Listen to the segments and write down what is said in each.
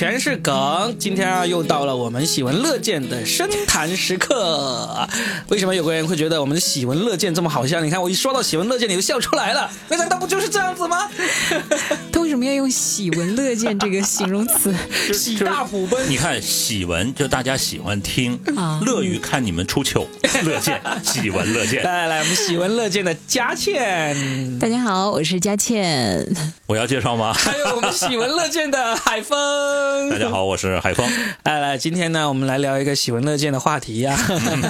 全是梗。今天啊，又到了我们喜闻乐见的深谈时刻。为什么有个人会觉得我们的喜闻乐见这么好笑？你看我一说到喜闻乐见，你就笑出来了。那难道不就是这样子吗？他为什么要用喜闻乐见这个形容词？喜大普奔。你看喜闻，就大家喜欢听啊乐于看你们出糗，乐见喜闻乐见。来来来，我们喜闻乐见的佳倩，大家好，我是佳倩。我要介绍吗？还有我们喜闻乐见的海峰。大家好，我是海峰。来来，今天呢，我们来聊一个喜闻乐见的话题呀、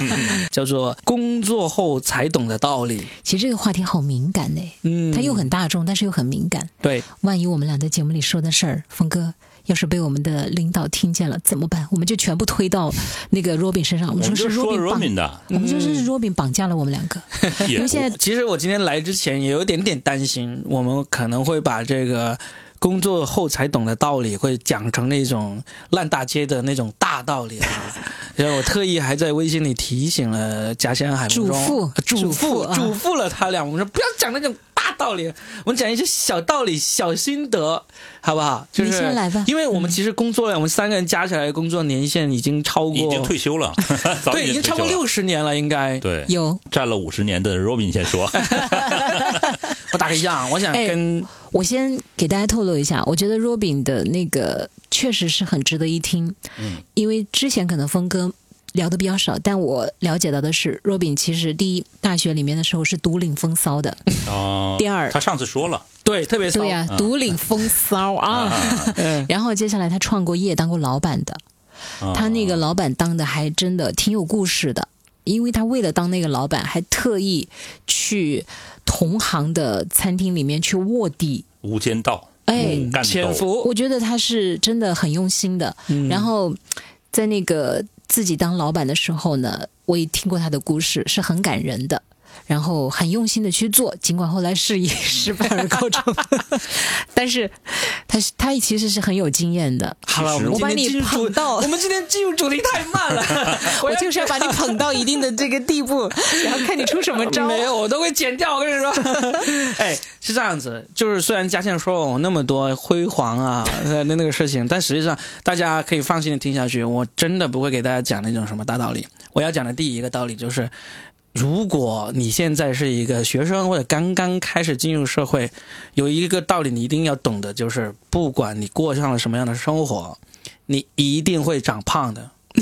叫做工作后才懂的道理。其实这个话题好敏感呢，嗯，它又很大众，但是又很敏感。对，万一我们俩在节目里说的事儿，峰哥要是被我们的领导听见了怎么办？我们就全部推到那个 Robin 身上，我我们说是说 Robin 绑 Robin 的，我们就是 Robin 绑架了我们两个，因为现在其实我今天来之前也有点点担心，我们可能会把这个工作后才懂的道理，会讲成那种烂大街的那种大道理啊。然后我特意还在微信里提醒了嘉轩海嘱咐嘱嘱咐啊嘱咐了他俩，我们说不要讲那种大道理，我们讲一些小道理、小心得，好不好？就是你先来吧因为我们其实工作了，我们三个人加起来工作年限已经超过，已经退休了，早对，已经超过。六十年了，应该。对，有占了五十年的 Robin 先说，我打个样，我想哎跟我先给大家透露一下，我觉得 Robin 的那个确实是很值得一听，嗯，因为之前可能峰哥聊的比较少，但我了解到的是，Robin 其实第一大学里面的时候是独领风骚的，哦，第二他上次说了，对特别骚。对呀、独领风骚啊。然后接下来他创过业，当过老板的，啊他那个老板当的还真的挺有故事的，因为他为了当那个老板，还特意去同行的餐厅里面去卧底，无间道，哎，潜伏，我觉得他是真的很用心的。嗯。然后在那个自己当老板的时候呢，我也听过他的故事，是很感人的。然后很用心的去做，尽管后来事业 失败而告终，但是他是他其实是很有经验的。好了，我把你捧到 我们今天进入主题太慢了，我就是要把你捧到一定的这个地步，然后看你出什么招。没有，我都会剪掉。我跟你说，哎，是这样子，就是虽然嘉倩说我那么多辉煌啊呃那那个事情，但实际上大家可以放心的听下去，我真的不会给大家讲那种什么大道理。我要讲的第一个道理就是。如果你现在是一个学生或者刚刚开始进入社会，有一个道理你一定要懂的，就是不管你过上了什么样的生活，你一定会长胖的。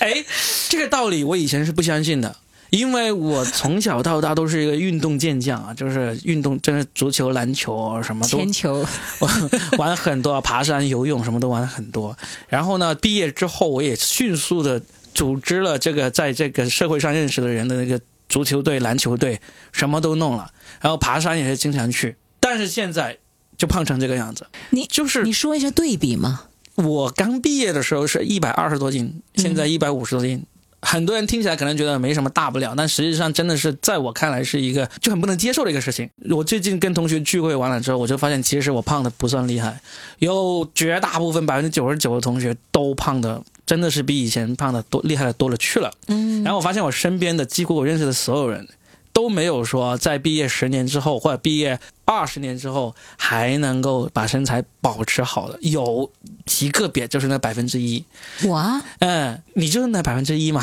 哎，这个道理我以前是不相信的，因为我从小到大都是一个运动健将啊，就是运动，真的足球、篮球什么都铅球，玩很多，爬山、游泳什么都玩很多。然后呢，毕业之后我也迅速的组织了这个在这个社会上认识的人的那个足球队、篮球队，什么都弄了。然后爬山也是经常去，但是现在就胖成这个样子。你就是你说一下对比嘛？我刚毕业的时候是一百二十多斤，现在一百五十多斤。很多人听起来可能觉得没什么大不了，但实际上真的是在我看来是一个就很不能接受的一个事情。我最近跟同学聚会完了之后，我就发现其实我胖的不算厉害，有绝大部分百分之九十九的同学都胖的真的是比以前胖的多厉害的多了去了。嗯，然后我发现我身边的几乎我认识的所有人都没有说在毕业十年之后或者毕业二十年之后还能够把身材保持好的，有极个别就是那百分之一。我啊，嗯，你就是那百分之一嘛。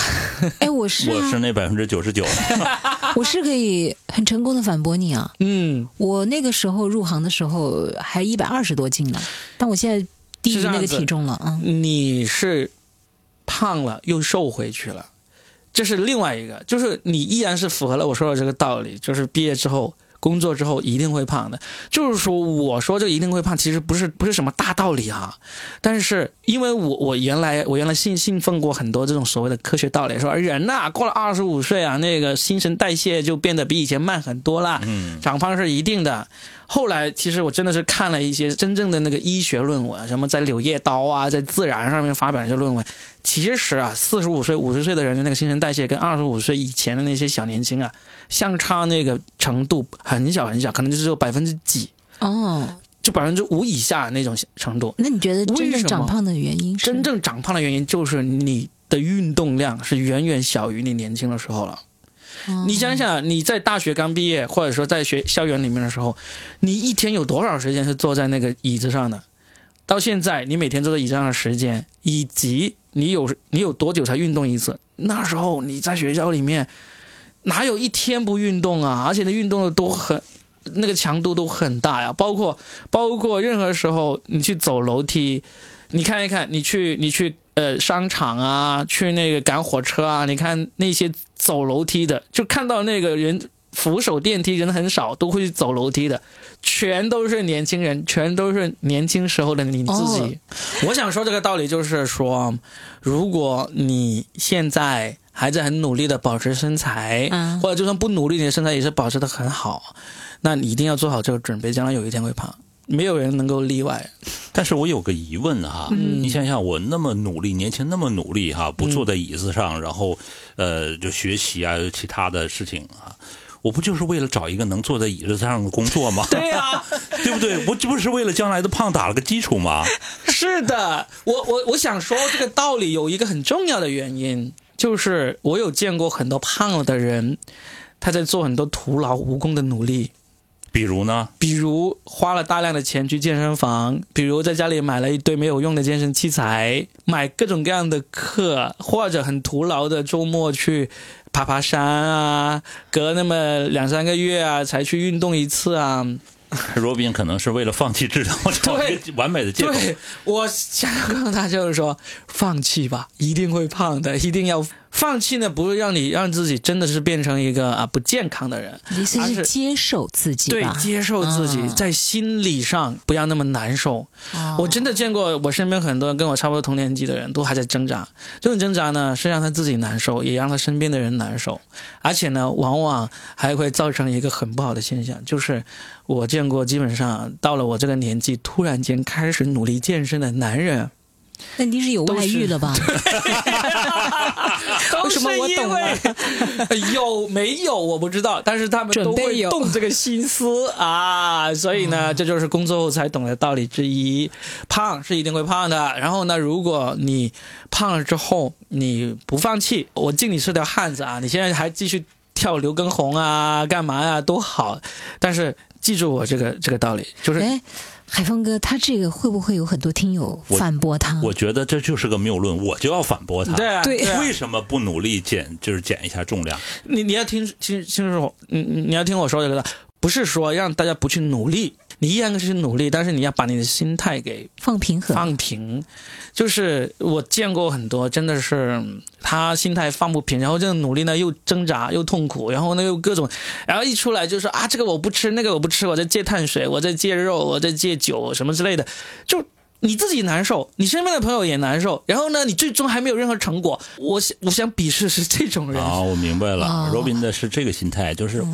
哎，我是啊，我是那百分之九十九，我是可以很成功的反驳你啊！嗯，我那个时候入行的时候还一百二十多斤呢，但我现在低于那个体重了啊。你是胖了又瘦回去了，这是另外一个，就是你依然是符合了我说的这个道理，就是毕业之后。工作之后一定会胖的，就是说我说这一定会胖，其实不是不是什么大道理啊，但是因为我我原来我原来信信奉过很多这种所谓的科学道理，说人呐、过了二十五岁啊，那个新陈代谢就变得比以前慢很多啦，嗯，长胖是一定的。后来其实我真的是看了一些真正的那个医学论文，什么在《柳叶刀》啊，在《自然》上面发表一些论文。其实啊，四十五岁、五十岁的人的那个新陈代谢跟二十五岁以前的那些小年轻啊，相差那个程度很小很小，可能就只有百分之几，哦，就百分之五以下那种程度。那你觉得真正长胖的原因是？真正长胖的原因就是你的运动量是远远小于你年轻的时候了。你想想，你在大学刚毕业，或者说在学校园里面的时候，你一天有多少时间是坐在那个椅子上的？到现在，你每天坐在椅子上的时间，以及你有你有多久才运动一次？那时候你在学校里面哪有一天不运动啊？而且那运动的都很那个强度都很大呀，包括包括任何时候你去走楼梯，你看一看，你去你去呃商场啊，去那个赶火车啊，你看那些走楼梯的，就看到那个人扶手电梯人很少，都会去走楼梯的，全都是年轻人，全都是年轻时候的你自己。我想说这个道理就是说，如果你现在还在很努力的保持身材，嗯或者就算不努力，你的身材也是保持的很好，那你一定要做好这个准备，将来有一天会胖，没有人能够例外。但是我有个疑问哈、你想想，我那么努力，年轻那么努力哈、不坐在椅子上，然后呃，就学习啊，其他的事情啊，我不就是为了找一个能坐在椅子上的工作吗？对呀、对不对？我这不是为了将来的胖打了个基础吗？是的，我我我想说这个道理有一个很重要的原因，就是我有见过很多胖了的人，他在做很多徒劳无功的努力。比如呢？比如花了大量的钱去健身房，比如在家里买了一堆没有用的健身器材，买各种各样的课，或者很徒劳的周末去爬爬山啊，隔那么两三个月啊才去运动一次啊。罗宾可能是为了放弃治疗找一个完美的借口。对，我想要告诉他就是说，放弃吧，一定会胖的，一定要放弃呢，不是让你让自己真的是变成一个啊不健康的人，意思是而是接受自己对，，接受自己，嗯在心理上不要那么难受。哦。我真的见过我身边很多跟我差不多同年纪的人都还在挣扎，这种挣扎呢是让他自己难受，也让他身边的人难受，而且呢，往往还会造成一个很不好的现象，就是我见过基本上到了我这个年纪，突然间开始努力健身的男人，那你是有外遇了吧？为什么我懂了？有没有我不知道，但是他们都会有动这个心思 啊，所以呢，这就是工作后才懂的道理之一。胖是一定会胖的，然后呢，如果你胖了之后你不放弃，我敬你是条汉子啊！你现在还继续跳刘畊宏啊，干嘛呀、都好，但是记住我这个这个道理，就是哎，海峰哥，他这个会不会有很多听友反驳他？我觉得这就是个谬论，我就要反驳他。对啊，对啊为什么不努力减，就是减一下重量？你你要听清清楚，你你你要听我说这个的，不是说让大家不去努力，你依然是努力，但是你要把你的心态给放平和，放平。就是我见过很多，真的是嗯他心态放不平，然后这个努力呢又挣扎又痛苦，然后呢又各种，然后一出来就说啊这个我不吃，那个我不吃，我在戒碳水，我在戒肉，我在戒酒什么之类的，就。你自己难受，你身边的朋友也难受，然后呢，你最终还没有任何成果。我想，我想鄙视是这种人。啊，我明白了哦，罗宾的是这个心态，就是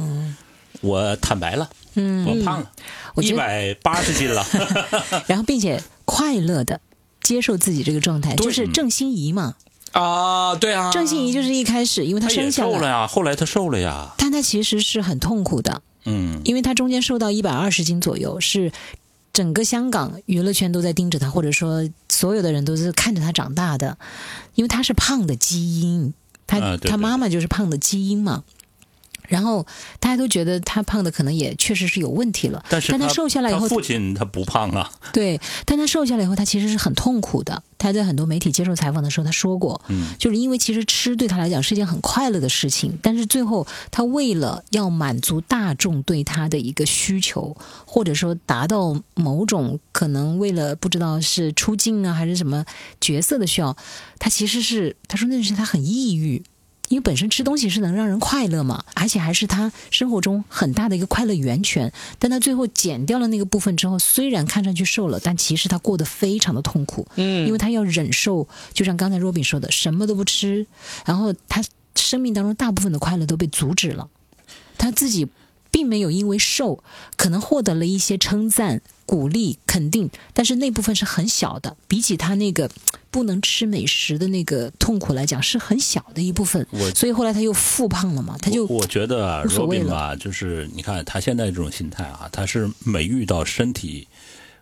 我坦白了，嗯我胖了，一百八十斤了。然后并且快乐的接受自己这个状态，就是郑欣宜嘛。啊，对啊，郑欣宜就是一开始，因为她生下来，瘦了呀，后来她瘦了呀。但她其实是很痛苦的，嗯，因为她中间瘦到一百二十斤左右，是整个香港娱乐圈都在盯着她，或者说所有的人都是看着她长大的，因为她是胖的基因，她、她妈妈就是胖的基因嘛。然后大家都觉得他胖的可能也确实是有问题了，但是他瘦下来以后，他父亲他不胖啊。对，但他瘦下来以后，他其实是很痛苦的。他在很多媒体接受采访的时候，他说过，嗯，就是因为其实吃对他来讲是一件很快乐的事情，但是最后他为了要满足大众对他的一个需求，或者说达到某种可能为了不知道是出镜啊还是什么角色的需要，他其实是他说那是他很抑郁。因为本身吃东西是能让人快乐嘛，而且还是他生活中很大的一个快乐源泉。但他最后减掉了那个部分之后，虽然看上去瘦了，但其实他过得非常的痛苦，嗯，因为他要忍受，就像刚才若冰说的，什么都不吃，然后他生命当中大部分的快乐都被阻止了。他自己并没有因为瘦，可能获得了一些称赞、鼓励、肯定，但是那部分是很小的，比起他那个不能吃美食的那个痛苦来讲，是很小的一部分。我所以后来他又复胖了嘛，他就我我觉得啊无所谓，Robin 了吧，就是你看他现在这种心态啊，他是每遇到身体，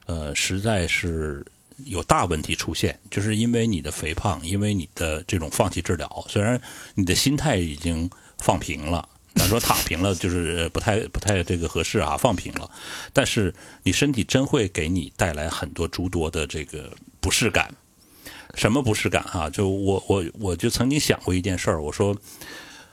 呃，实在是有大问题出现，就是因为你的肥胖，因为你的这种放弃治疗，虽然你的心态已经放平了，咱说躺平了就是不太不太这个合适啊，放平了。但是你身体真会给你带来很多诸多的这个不适感。什么不适感哈？就我我我就曾经想过一件事儿，我说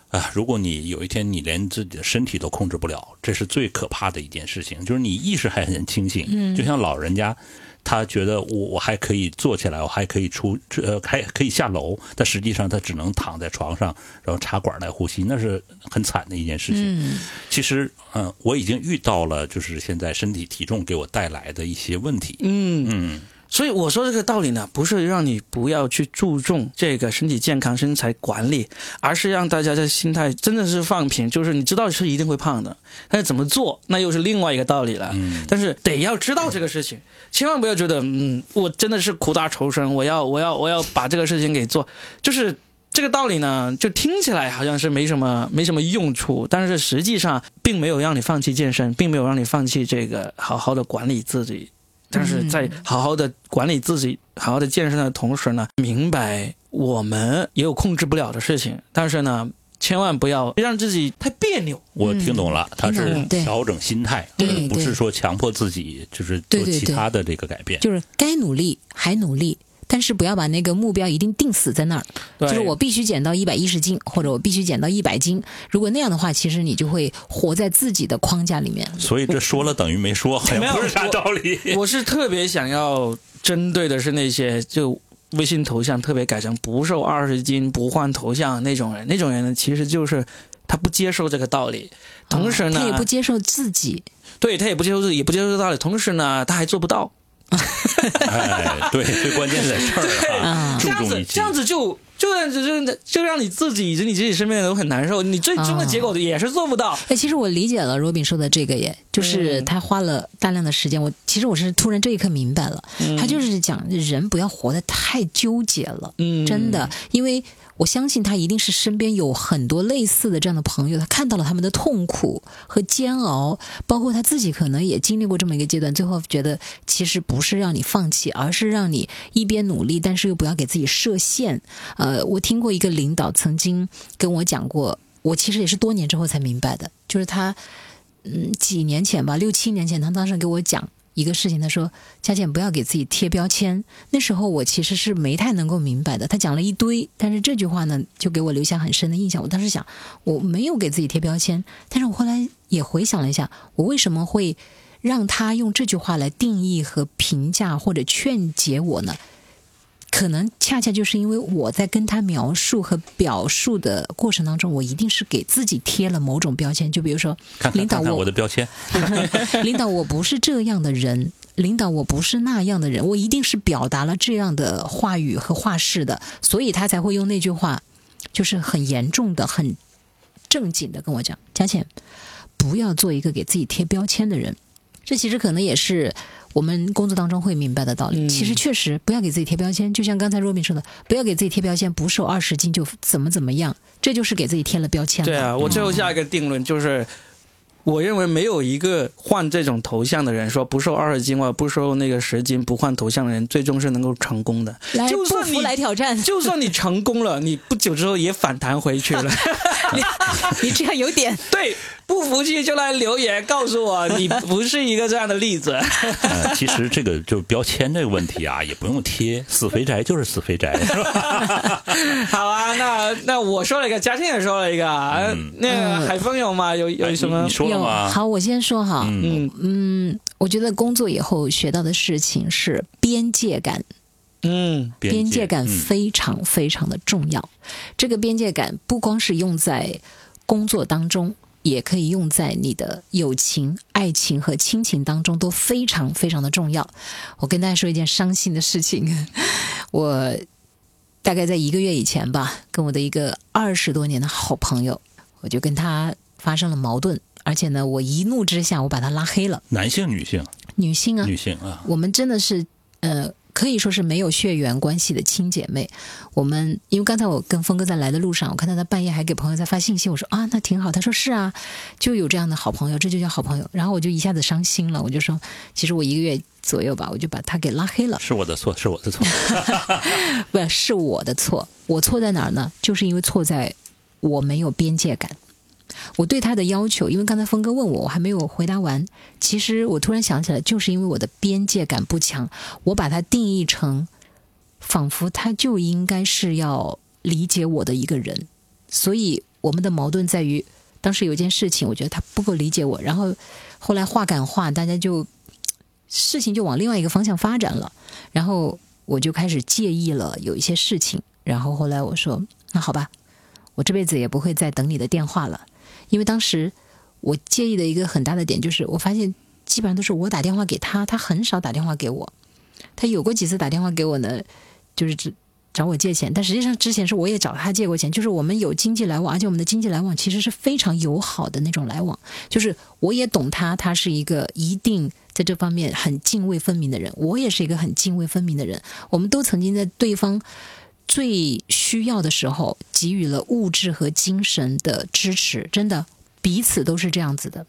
啊，如果你有一天你连自己的身体都控制不了，这是最可怕的一件事情。就是你意识还很清醒，嗯，就像老人家。他觉得我我还可以坐起来，我还可以出呃还可以下楼，但实际上他只能躺在床上，然后插管来呼吸，那是很惨的一件事情。其实，嗯，我已经遇到了，就是现在身体体重给我带来的一些问题。嗯嗯。所以我说这个道理呢，不是让你不要去注重这个身体健康、身材管理，而是让大家的心态真的是放平，就是你知道是一定会胖的，但是怎么做那又是另外一个道理了。嗯，但是得要知道这个事情，千万不要觉得嗯，我真的是苦大仇深，我要我要我要把这个事情给做，就是这个道理呢，就听起来好像是没什么没什么用处，但是实际上并没有让你放弃健身，并没有让你放弃这个好好的管理自己。但是在好好的管理自己、好好的健身的同时呢，明白我们也有控制不了的事情。但是呢，千万不要让自己太别扭。我听懂了，他是调整心态，不是说强迫自己就是做其他的这个改变。就是该努力还努力。但是不要把那个目标一定定死在那儿，就是我必须减到一百一十斤，或者我必须减到一百斤。如果那样的话，其实你就会活在自己的框架里面。所以这说了等于没说，好像不是啥道理。我是特别想要针对的是那些就微信头像特别改成不瘦二十斤不换头像那种人，那种人呢，其实就是他不接受这个道理，同时呢，他也不接受自己，对他也不接受自己，也不接受这个道理，同时呢，他还做不到。哎，对，最关键在这儿啊！这样子，这样子就就就就就让你自己以及你自己身边的人都很难受。你最终的结果也是做不到。哎，其实我理解了罗宾说的这个，耶，就是他花了大量的时间。我其实我是突然这一刻明白了，他就是讲人不要活得太纠结了。嗯，真的，因为。我相信他一定是身边有很多类似的这样的朋友，他看到了他们的痛苦和煎熬，包括他自己可能也经历过这么一个阶段，最后觉得其实不是让你放弃，而是让你一边努力，但是又不要给自己设限。呃，我听过一个领导曾经跟我讲过，我其实也是多年之后才明白的，就是他，嗯，几年前吧，六七年前，他当时给我讲。一个事情，他说：“佳倩，不要给自己贴标签。”那时候我其实是没太能够明白的。他讲了一堆，但是这句话呢，就给我留下很深的印象。我当时想，我没有给自己贴标签，但是我后来也回想了一下，我为什么会让他用这句话来定义和评价或者劝解我呢？可能恰恰就是因为我在跟他描述和表述的过程当中，我一定是给自己贴了某种标签。就比如说，领导我的标签，领导我不是这样的人，领导我不是那样的人，我一定是表达了这样的话语和话式的，所以他才会用那句话，就是很严重的、很正经的跟我讲：“佳倩，不要做一个给自己贴标签的人。”这其实可能也是。我们工作当中会明白的道理，其实确实不要给自己贴标签。就像刚才若敏说的，不要给自己贴标签，不瘦二十斤就怎么怎么样，这就是给自己贴了标签。对啊，我最后下一个定论就是。我认为没有一个换这种头像的人说不瘦二十斤或不瘦那个十斤不换头像的人，最终是能够成功的。就算你来挑战，就算你成功了，你不久之后也反弹回去了。你这样有点对，不服气就来留言告诉我，你不是一个这样的例子。其实这个就标签这个问题啊，也不用贴，死肥宅就是死肥宅。好啊，那那我说了一个，嘉庆也说了一个，那个海峰有吗？有有什么你说？有好，我先说哈，嗯嗯，我觉得工作以后学到的事情是边界感，嗯，边界感非常非常的重要。这个边界感不光是用在工作当中，也可以用在你的友情、爱情和亲情当中，都非常非常的重要。我跟大家说一件伤心的事情，我大概在一个月以前吧，跟我的一个二十多年的好朋友，我就跟他发生了矛盾。而且呢，我一怒之下，我把他拉黑了。男性、女性、女性啊，女性啊，我们真的是呃，可以说是没有血缘关系的亲姐妹。我们因为刚才我跟峰哥在来的路上，我看到他半夜还给朋友在发信息，我说啊，那挺好。他说是啊，就有这样的好朋友，这就叫好朋友。然后我就一下子伤心了，我就说，其实我一个月左右吧，我就把他给拉黑了。是我的错，是我的错，不是我的错。我错在哪儿呢？就是因为错在我没有边界感。我对他的要求，因为刚才峰哥问我，我还没有回答完。其实我突然想起来，就是因为我的边界感不强，我把它定义成，仿佛他就应该是要理解我的一个人。所以我们的矛盾在于，当时有一件事情，我觉得他不够理解我，然后后来话赶话，大家就事情就往另外一个方向发展了，然后我就开始介意了，有一些事情，然后后来我说，那好吧，我这辈子也不会再等你的电话了。因为当时我介意的一个很大的点就是，我发现基本上都是我打电话给他，他很少打电话给我。他有过几次打电话给我呢，就是只找我借钱，但实际上之前是我也找他借过钱，就是我们有经济来往，而且我们的经济来往其实是非常友好的那种来往。就是我也懂他，他是一个一定在这方面很泾渭分明的人，我也是一个很泾渭分明的人。我们都曾经在对方最需要的时候给予了物质和精神的支持，真的彼此都是这样子的。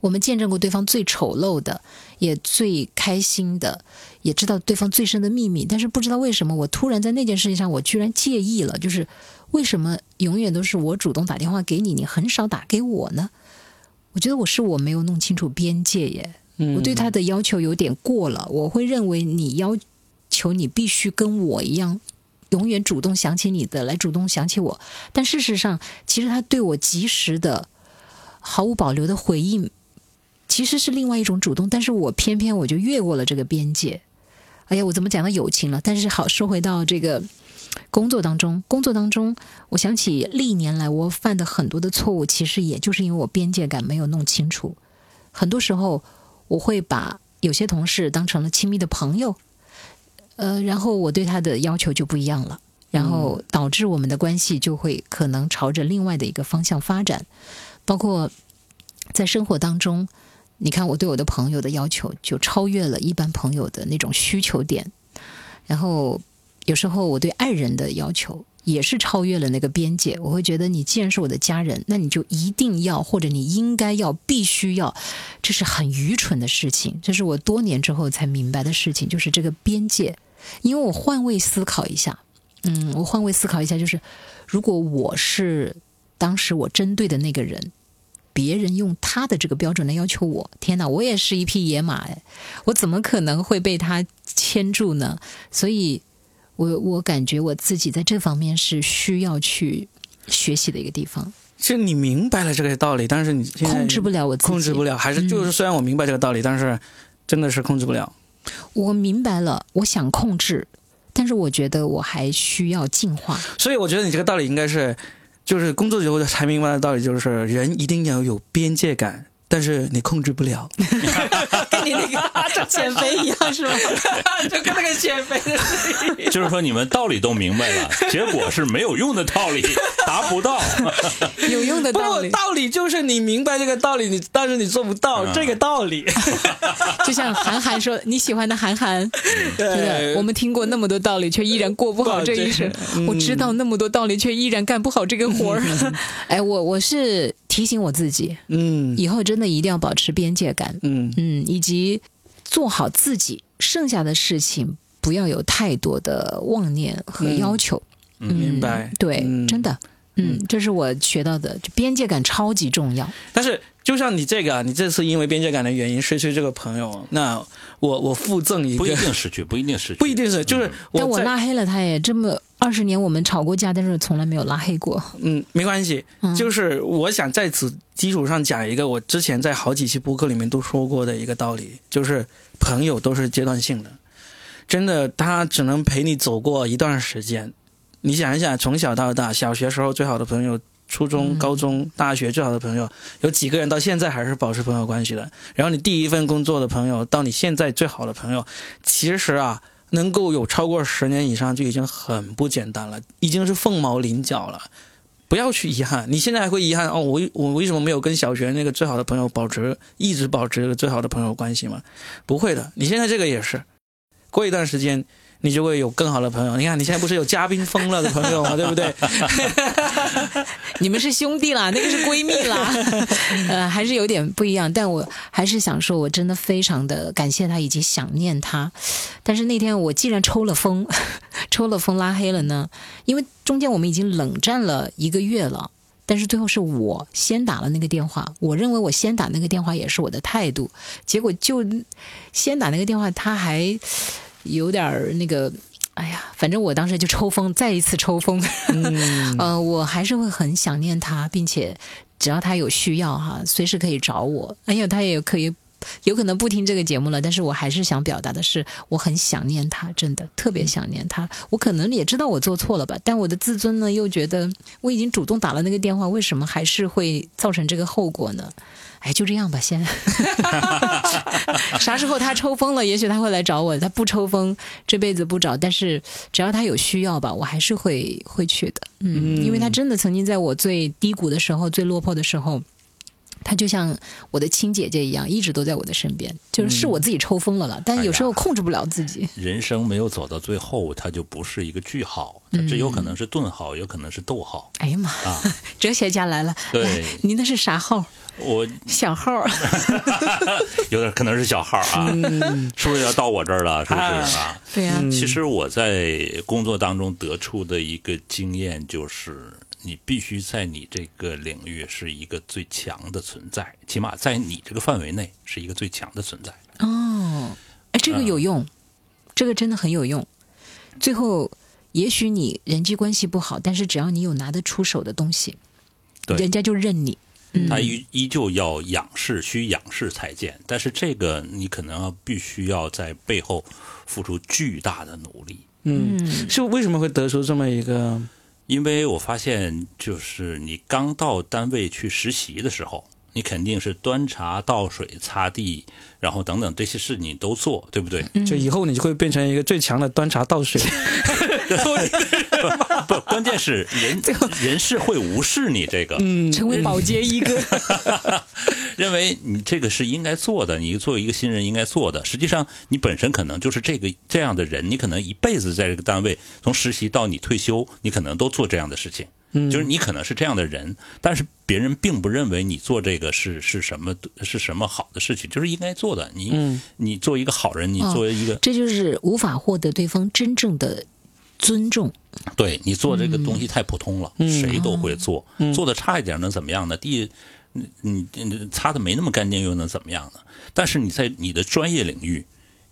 我们见证过对方最丑陋的，也最开心的，也知道对方最深的秘密。但是不知道为什么，我突然在那件事情上，我居然介意了。就是为什么永远都是我主动打电话给你，你很少打给我呢？我觉得我是我没有弄清楚边界耶。我对他的要求有点过了。我会认为你要求你必须跟我一样。永远主动想起你的，来主动想起我。但事实上，其实他对我及时的、毫无保留的回应，其实是另外一种主动。但是我偏偏我就越过了这个边界。哎呀，我怎么讲到友情了？但是好，说回到这个工作当中，工作当中，我想起历年来我犯的很多的错误，其实也就是因为我边界感没有弄清楚。很多时候，我会把有些同事当成了亲密的朋友。呃，然后我对他的要求就不一样了，然后导致我们的关系就会可能朝着另外的一个方向发展。包括在生活当中，你看我对我的朋友的要求就超越了一般朋友的那种需求点。然后有时候我对爱人的要求也是超越了那个边界。我会觉得你既然是我的家人，那你就一定要或者你应该要必须要，这是很愚蠢的事情。这是我多年之后才明白的事情，就是这个边界。因为我换位思考一下，嗯，我换位思考一下，就是如果我是当时我针对的那个人，别人用他的这个标准来要求我，天哪，我也是一匹野马哎，我怎么可能会被他牵住呢？所以，我我感觉我自己在这方面是需要去学习的一个地方。其实你明白了这个道理，但是你控制不了我自己，控制不了，还是就是虽然我明白这个道理，但是真的是控制不了。我明白了，我想控制，但是我觉得我还需要进化。所以我觉得你这个道理应该是，就是工作以后才明白的道理，就是人一定要有边界感。但是你控制不了，跟你那个 减肥一样是吧？就跟那个减肥的事情。就是说你们道理都明白了，结果是没有用的道理，达不到有用的道理。道理就是你明白这个道理，你但是你做不到这个道理。就像韩寒说你喜欢的韩寒，对，我们听过那么多道理，却依然过不好这一生。我知道那么多道理，却依然干不好这个活儿。哎，我我是。提醒我自己，嗯，以后真的一定要保持边界感，嗯嗯，以及做好自己，剩下的事情不要有太多的妄念和要求。明白？对，真的，嗯，这是我学到的，就边界感超级重要。但是，就像你这个，你这次因为边界感的原因失去这个朋友，那我我附赠一个，不一定失去，不一定失去，不一定是，就是，但我拉黑了他，也这么。二十年我们吵过架，但是从来没有拉黑过。嗯，没关系，就是我想在此基础上讲一个我之前在好几期播客里面都说过的一个道理，就是朋友都是阶段性的，真的，他只能陪你走过一段时间。你想一想，从小到大，小学时候最好的朋友，初中、高中、大学最好的朋友，有几个人到现在还是保持朋友关系的？然后你第一份工作的朋友，到你现在最好的朋友，其实啊。能够有超过十年以上就已经很不简单了，已经是凤毛麟角了。不要去遗憾，你现在还会遗憾哦？我我为什么没有跟小学那个最好的朋友保持一直保持最好的朋友关系吗？不会的，你现在这个也是，过一段时间。你就会有更好的朋友。你看，你现在不是有嘉宾疯了的朋友吗？对不对？你们是兄弟啦，那个是闺蜜啦，呃，还是有点不一样。但我还是想说，我真的非常的感谢他，以及想念他。但是那天我既然抽了风，抽了风拉黑了呢，因为中间我们已经冷战了一个月了。但是最后是我先打了那个电话，我认为我先打那个电话也是我的态度，结果就先打那个电话，他还有点儿那个。哎呀，反正我当时就抽风，再一次抽风。嗯，呃，我还是会很想念他，并且只要他有需要哈，随时可以找我。哎呀，他也可以。有可能不听这个节目了，但是我还是想表达的是，我很想念他，真的特别想念他。我可能也知道我做错了吧，但我的自尊呢，又觉得我已经主动打了那个电话，为什么还是会造成这个后果呢？哎，就这样吧，先。啥时候他抽风了，也许他会来找我。他不抽风，这辈子不找。但是只要他有需要吧，我还是会会去的。嗯，因为他真的曾经在我最低谷的时候、最落魄的时候。她就像我的亲姐姐一样，一直都在我的身边。就是是我自己抽风了了，但有时候控制不了自己。人生没有走到最后，它就不是一个句号，它这有可能是顿号，有可能是逗号。哎呀妈！啊，哲学家来了。对，您那是啥号？我小号。有点可能是小号啊，是不是要到我这儿了？是不是啊？对呀。其实我在工作当中得出的一个经验就是。你必须在你这个领域是一个最强的存在，起码在你这个范围内是一个最强的存在。哦，哎，这个有用，这个真的很有用。最后，也许你人际关系不好，但是只要你有拿得出手的东西，人家就认你。他依依旧要仰视，需仰视才见。但是这个你可能必须要在背后付出巨大的努力。嗯，是为什么会得出这么一个？因为我发现，就是你刚到单位去实习的时候，你肯定是端茶倒水、擦地，然后等等这些事你都做，对不对？就以后你就会变成一个最强的端茶倒水。不，关键是人人是会无视你这个，嗯成为保洁一哥，认为你这个是应该做的，你作为一个新人应该做的。实际上，你本身可能就是这个这样的人，你可能一辈子在这个单位，从实习到你退休，你可能都做这样的事情。嗯，就是你可能是这样的人，但是别人并不认为你做这个是是什么是什么好的事情，就是应该做的。你你做一个好人，你作为一个，这就是无法获得对方真正的。尊重，对你做这个东西太普通了，谁都会做，做的差一点能怎么样呢？第一，你你擦的没那么干净又能怎么样呢？但是你在你的专业领域，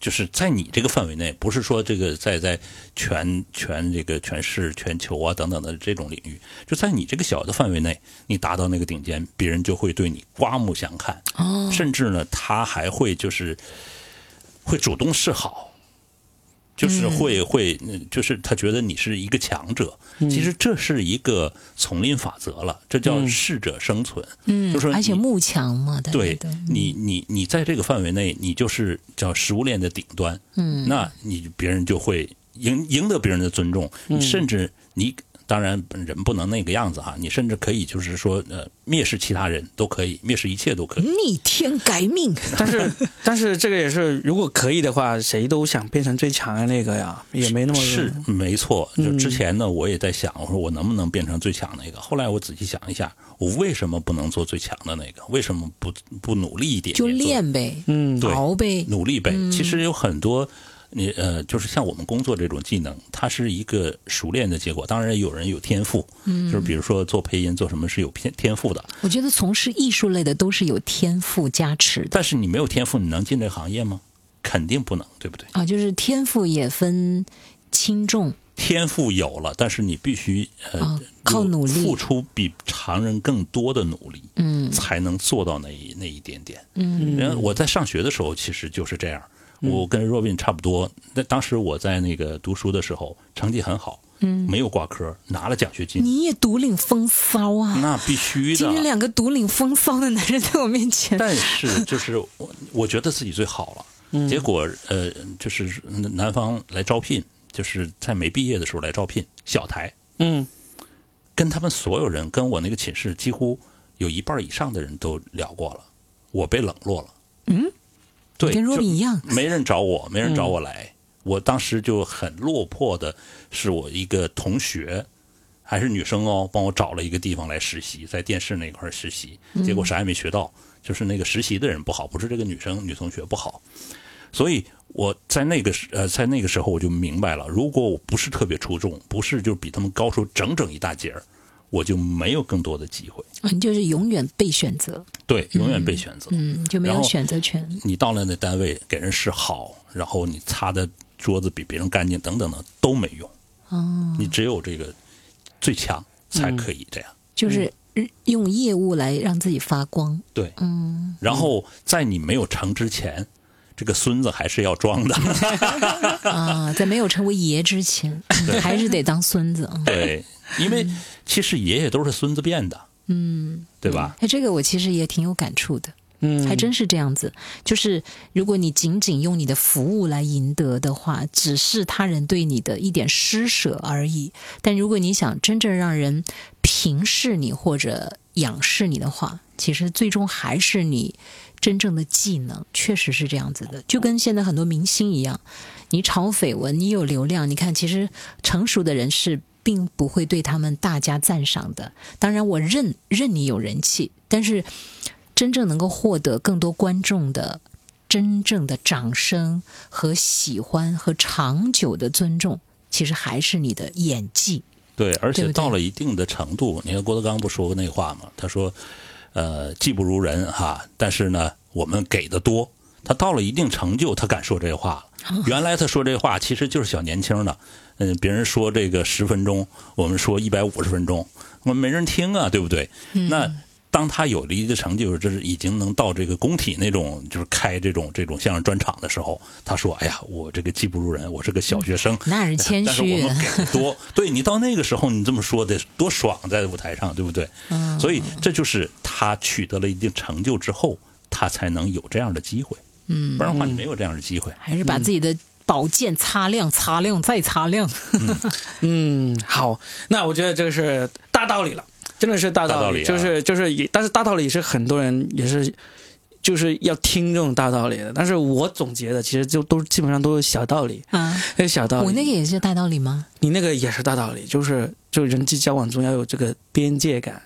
就是在你这个范围内，不是说这个在在全全这个全市全球啊等等的这种领域，就在你这个小的范围内，你达到那个顶尖，别人就会对你刮目相看，甚至呢，他还会就是会主动示好。就是会会，就是他觉得你是一个强者，其实这是一个丛林法则了，这叫适者生存。嗯，就是而且慕强嘛，对，你你你在这个范围内，你就是叫食物链的顶端。嗯，那你别人就会赢赢得别人的尊重，甚至你。当然，人不能那个样子哈。你甚至可以就是说，呃，蔑视其他人都可以，蔑视一切都可以，逆天改命。但是，但是这个也是，如果可以的话，谁都想变成最强的那个呀，也没那么是没错。就之前呢，我也在想，我说我能不能变成最强那个？后来我仔细想一下，我为什么不能做最强的那个？为什么不不努力一点？就练呗，嗯，熬呗，努力呗。其实有很多。你呃，就是像我们工作这种技能，它是一个熟练的结果。当然，有人有天赋，嗯，就是比如说做配音，做什么是有天天赋的。我觉得从事艺术类的都是有天赋加持的。但是你没有天赋，你能进这个行业吗？肯定不能，对不对？啊，就是天赋也分轻重。天赋有了，但是你必须呃靠努力付出比常人更多的努力，嗯，才能做到那一那一点点。嗯，然后我在上学的时候，其实就是这样。我跟若斌差不多，那当时我在那个读书的时候，成绩很好，嗯，没有挂科，拿了奖学金。你也独领风骚啊！那必须的。今天两个独领风骚的男人在我面前。但是就是我，我觉得自己最好了。结果呃，就是南方来招聘，就是在没毕业的时候来招聘小台。嗯，跟他们所有人，跟我那个寝室几乎有一半以上的人都聊过了，我被冷落了。嗯。对，跟若冰一样，没人找我，没人找我来。我当时就很落魄的，是我一个同学，还是女生哦，帮我找了一个地方来实习，在电视那块实习，结果啥也没学到，就是那个实习的人不好，不是这个女生女同学不好。所以我在那个时呃，在那个时候我就明白了，如果我不是特别出众，不是就比他们高出整整一大截儿，我就没有更多的机会。啊你就是永远被选择，对，永远被选择。嗯，就没有选择权。你到了那单位给人示好，然后你擦的桌子比别人干净等等的都没用。哦，你只有这个最强才可以这样。就是用业务来让自己发光。对，嗯，然后在你没有成之前，这个孙子还是要装的。啊，在没有成为爷之前，还是得当孙子。嗯对，因为其实爷爷都是孙子变的，嗯，对吧？哎，这个我其实也挺有感触的。嗯，还真是这样子，就是如果你仅仅用你的服务来赢得的话，只是他人对你的一点施舍而已。但如果你想真正让人平视你或者仰视你的话，其实最终还是你真正的技能，确实是这样子的。就跟现在很多明星一样，你炒绯闻，你有流量，你看，其实成熟的人是并不会对他们大加赞赏的。当然，我认认你有人气，但是。真正能够获得更多观众的真正的掌声和喜欢和长久的尊重，其实还是你的演技。对，而且到了一定的程度，你看郭德纲不说过那话吗？他说：“呃，技不如人哈，但是呢，我们给的多。”他到了一定成就，他敢说这话了。原来他说这话其实就是小年轻的，嗯，别人说这个十分钟，我们说一百五十分钟，我们没人听啊，对不对？那当他有了一个成就，就是已经能到这个工体那种，就是开这种这种相声专场的时候，他说：“哎呀，我这个技不如人，我是个小学生。”那 是谦虚但是我们多，对你到那个时候，你这么说得多爽，在舞台上，对不对？嗯所以这就是他取得了一定成就之后，他才能有这样的机会。嗯，不然的话，你没有这样的机会。还是把自己的宝剑擦亮、擦亮再擦亮。嗯，好，那我觉得这个是大道理了，真的是大道理，道理啊就是就是也，但是大道理是很多人也是就是要听这种大道理的，但是我总结的其实就都基本上都是小道理，啊，那小道理。我那个也是大道理吗？你那个也是大道理，就是就人际交往中要有这个边界感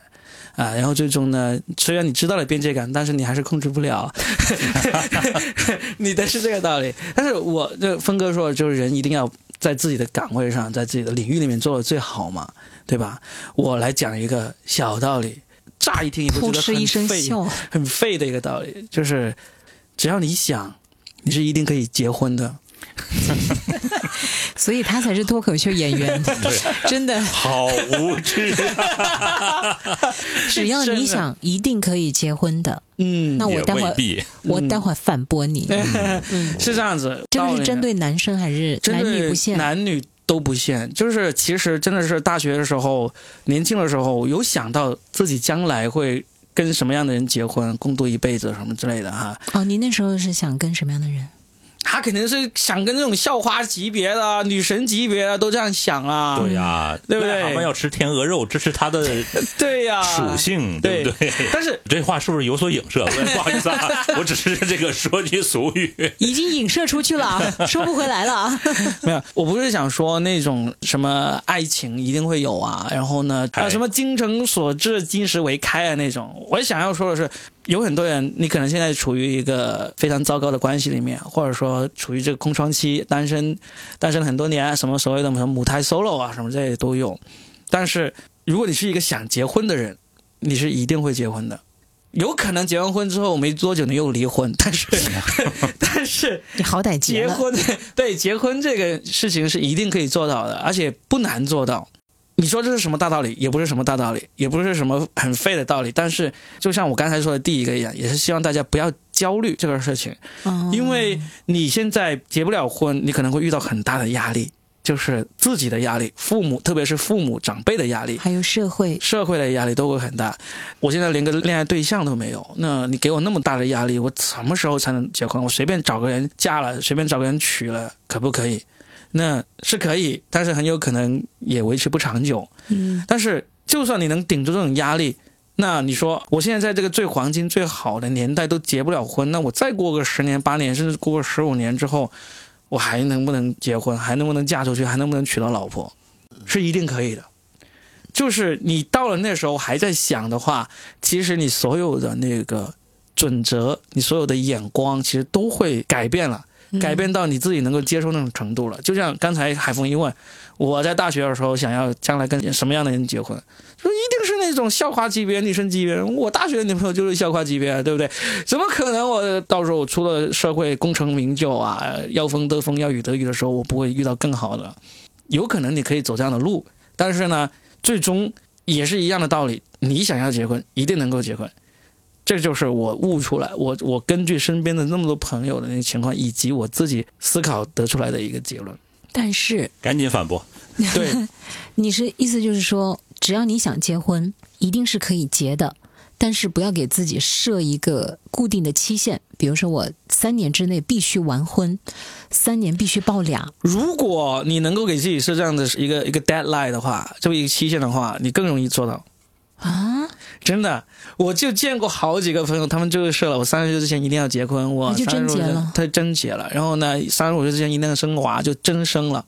啊，然后最终呢，虽然你知道了边界感，但是你还是控制不了 你的是这个道理。但是我这峰哥说，就是人一定要在自己的岗位上，在自己的领域里面做的最好嘛，对吧？我来讲一个小道理，乍一听也不觉得一声很废笑，很废的一个道理，就是只要你想，你是一定可以结婚的。所以他才是脱口秀演员，真的。好无知，只要你想，一定可以结婚的。嗯，那我待会儿。我待会儿反驳你，是这样子。这个是针对男生还是男女不限？男女都不限。就是其实真的是大学的时候，年轻的时候有想到自己将来会跟什么样的人结婚，共度一辈子什么之类的哈。哦，你那时候是想跟什么样的人？他肯定是想跟这种校花级别的、女神级别的都这样想啊。对呀，对不对癞蛤蟆要吃天鹅肉，这是他的对呀、属性，对不对？但是这话是不是有所影射？不好意思啊，我只是这个说句俗语。已经影射出去了啊，收不回来了啊。没有，我不是想说那种什么爱情一定会有啊，然后呢，哎啊什么精诚所至，金石为开啊那种。我想要说的是，有很多人，你可能现在处于一个非常糟糕的关系里面，或者说处于这个空窗期，单身，单身了很多年，什么所谓的什么母胎 solo 啊，什么这些都有。但是如果你是一个想结婚的人，你是一定会结婚的。有可能结完婚之后没多久你又离婚，但是 但是你好歹结婚，对结婚这个事情是一定可以做到的，而且不难做到。你说这是什么大道理？也不是什么大道理，也不是什么很废的道理。但是，就像我刚才说的第一个一样，也是希望大家不要焦虑这个事情，哦因为你现在结不了婚，你可能会遇到很大的压力，就是自己的压力，父母，特别是父母长辈的压力，还有社会，社会的压力都会很大。我现在连个恋爱对象都没有，那你给我那么大的压力，我什么时候才能结婚？我随便找个人嫁了，随便找个人娶了，可不可以？那是可以，但是很有可能也维持不长久。嗯，但是就算你能顶住这种压力，那你说我现在在这个最黄金、最好的年代都结不了婚，那我再过个十年、八年，甚至过个十五年之后，我还能不能结婚？还能不能嫁出去？还能不能娶到老婆？是一定可以的。就是你到了那时候还在想的话，其实你所有的那个准则，你所有的眼光，其实都会改变了。改变到你自己能够接受那种程度了。就像刚才海峰一问，我在大学的时候想要将来跟什么样的人结婚，说一定是那种校花级别、女生级别。我大学的女朋友就是校花级别，对不对？怎么可能我到时候出了社会功成名就啊，要风得风，要雨得雨的时候，我不会遇到更好的？有可能你可以走这样的路，但是呢，最终也是一样的道理。你想要结婚，一定能够结婚。这就是我悟出来，我我根据身边的那么多朋友的那个情况，以及我自己思考得出来的一个结论。但是赶紧反驳。对，你是意思就是说，只要你想结婚，一定是可以结的，但是不要给自己设一个固定的期限，比如说我三年之内必须完婚，三年必须抱俩。如果你能够给自己设这样的一个一个 deadline 的话，这么一个期限的话，你更容易做到。啊，真的，我就见过好几个朋友，他们就是设了，我三十岁之前一定要结婚，我那就真35岁结了他真结了。然后呢，三十五岁之前一定要生娃，就真生了。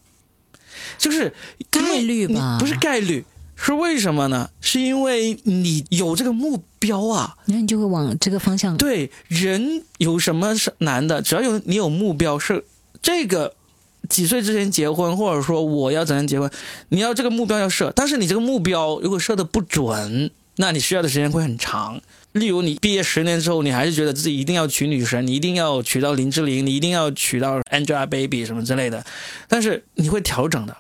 就是概率吧不是概率，是为什么呢？是因为你有这个目标啊。那你就会往这个方向。对，人有什么是难的？只要有你有目标，是这个几岁之前结婚，或者说我要怎样结婚，你要这个目标要设，但是你这个目标如果设的不准，那你需要的时间会很长。例如，你毕业十年之后，你还是觉得自己一定要娶女神，你一定要娶到林志玲，你一定要娶到 Angelababy 什么之类的，但是你会调整的。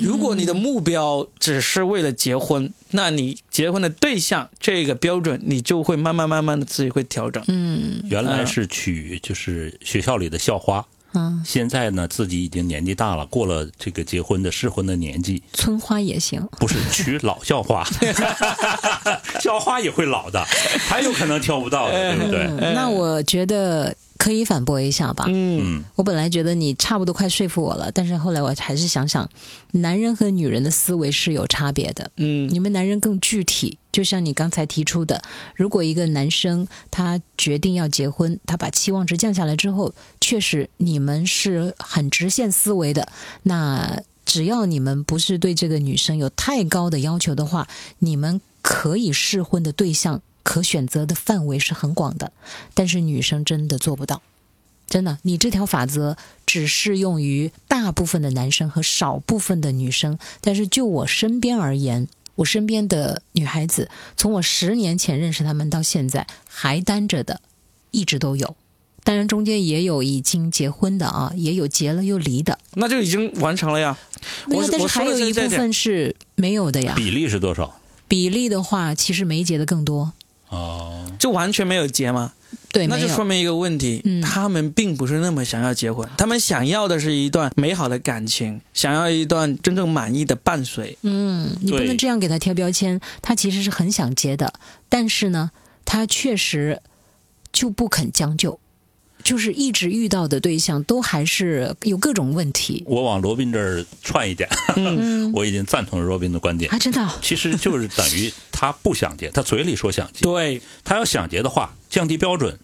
如果你的目标只是为了结婚，那你结婚的对象这个标准，你就会慢慢慢慢的自己会调整。嗯原来是娶就是学校里的校花，嗯，现在呢自己已经年纪大了，过了这个结婚的适婚的年纪，村花也行。不是娶老校花，校花也会老的，还有可能挑不到的，对不对？嗯，那我觉得可以反驳一下吧。嗯，嗯，我本来觉得你差不多快说服我了，但是后来我还是想想，男人和女人的思维是有差别的。嗯你们男人更具体，就像你刚才提出的，如果一个男生他决定要结婚，他把期望值降下来之后，确实你们是很直线思维的。那只要你们不是对这个女生有太高的要求的话，你们可以试婚的对象可选择的范围是很广的。但是女生真的做不到。真的，你这条法则只适用于大部分的男生和少部分的女生。但是就我身边而言，我身边的女孩子，从我十年前认识她们到现在还单着的，一直都有。当然，中间也有已经结婚的啊，也有结了又离的。那就已经完成了呀。我但是还有一部分是没有的呀。比例是多少？比例的话，其实没结的更多。哦，就完全没有结吗？对，那。就说明一个问题，嗯他们并不是那么想要结婚，他们想要的是一段美好的感情，想要一段真正满意的伴随。嗯，你不能这样给他贴标签。他其实是很想结的，但是呢，他确实就不肯将就，就是一直遇到的对象都还是有各种问题。我往罗宾这儿串一点，嗯，我已经赞同罗宾的观点。啊，。真的，其实就是等于他不想结，他嘴里说想结，对，他要想结的话，降低标准，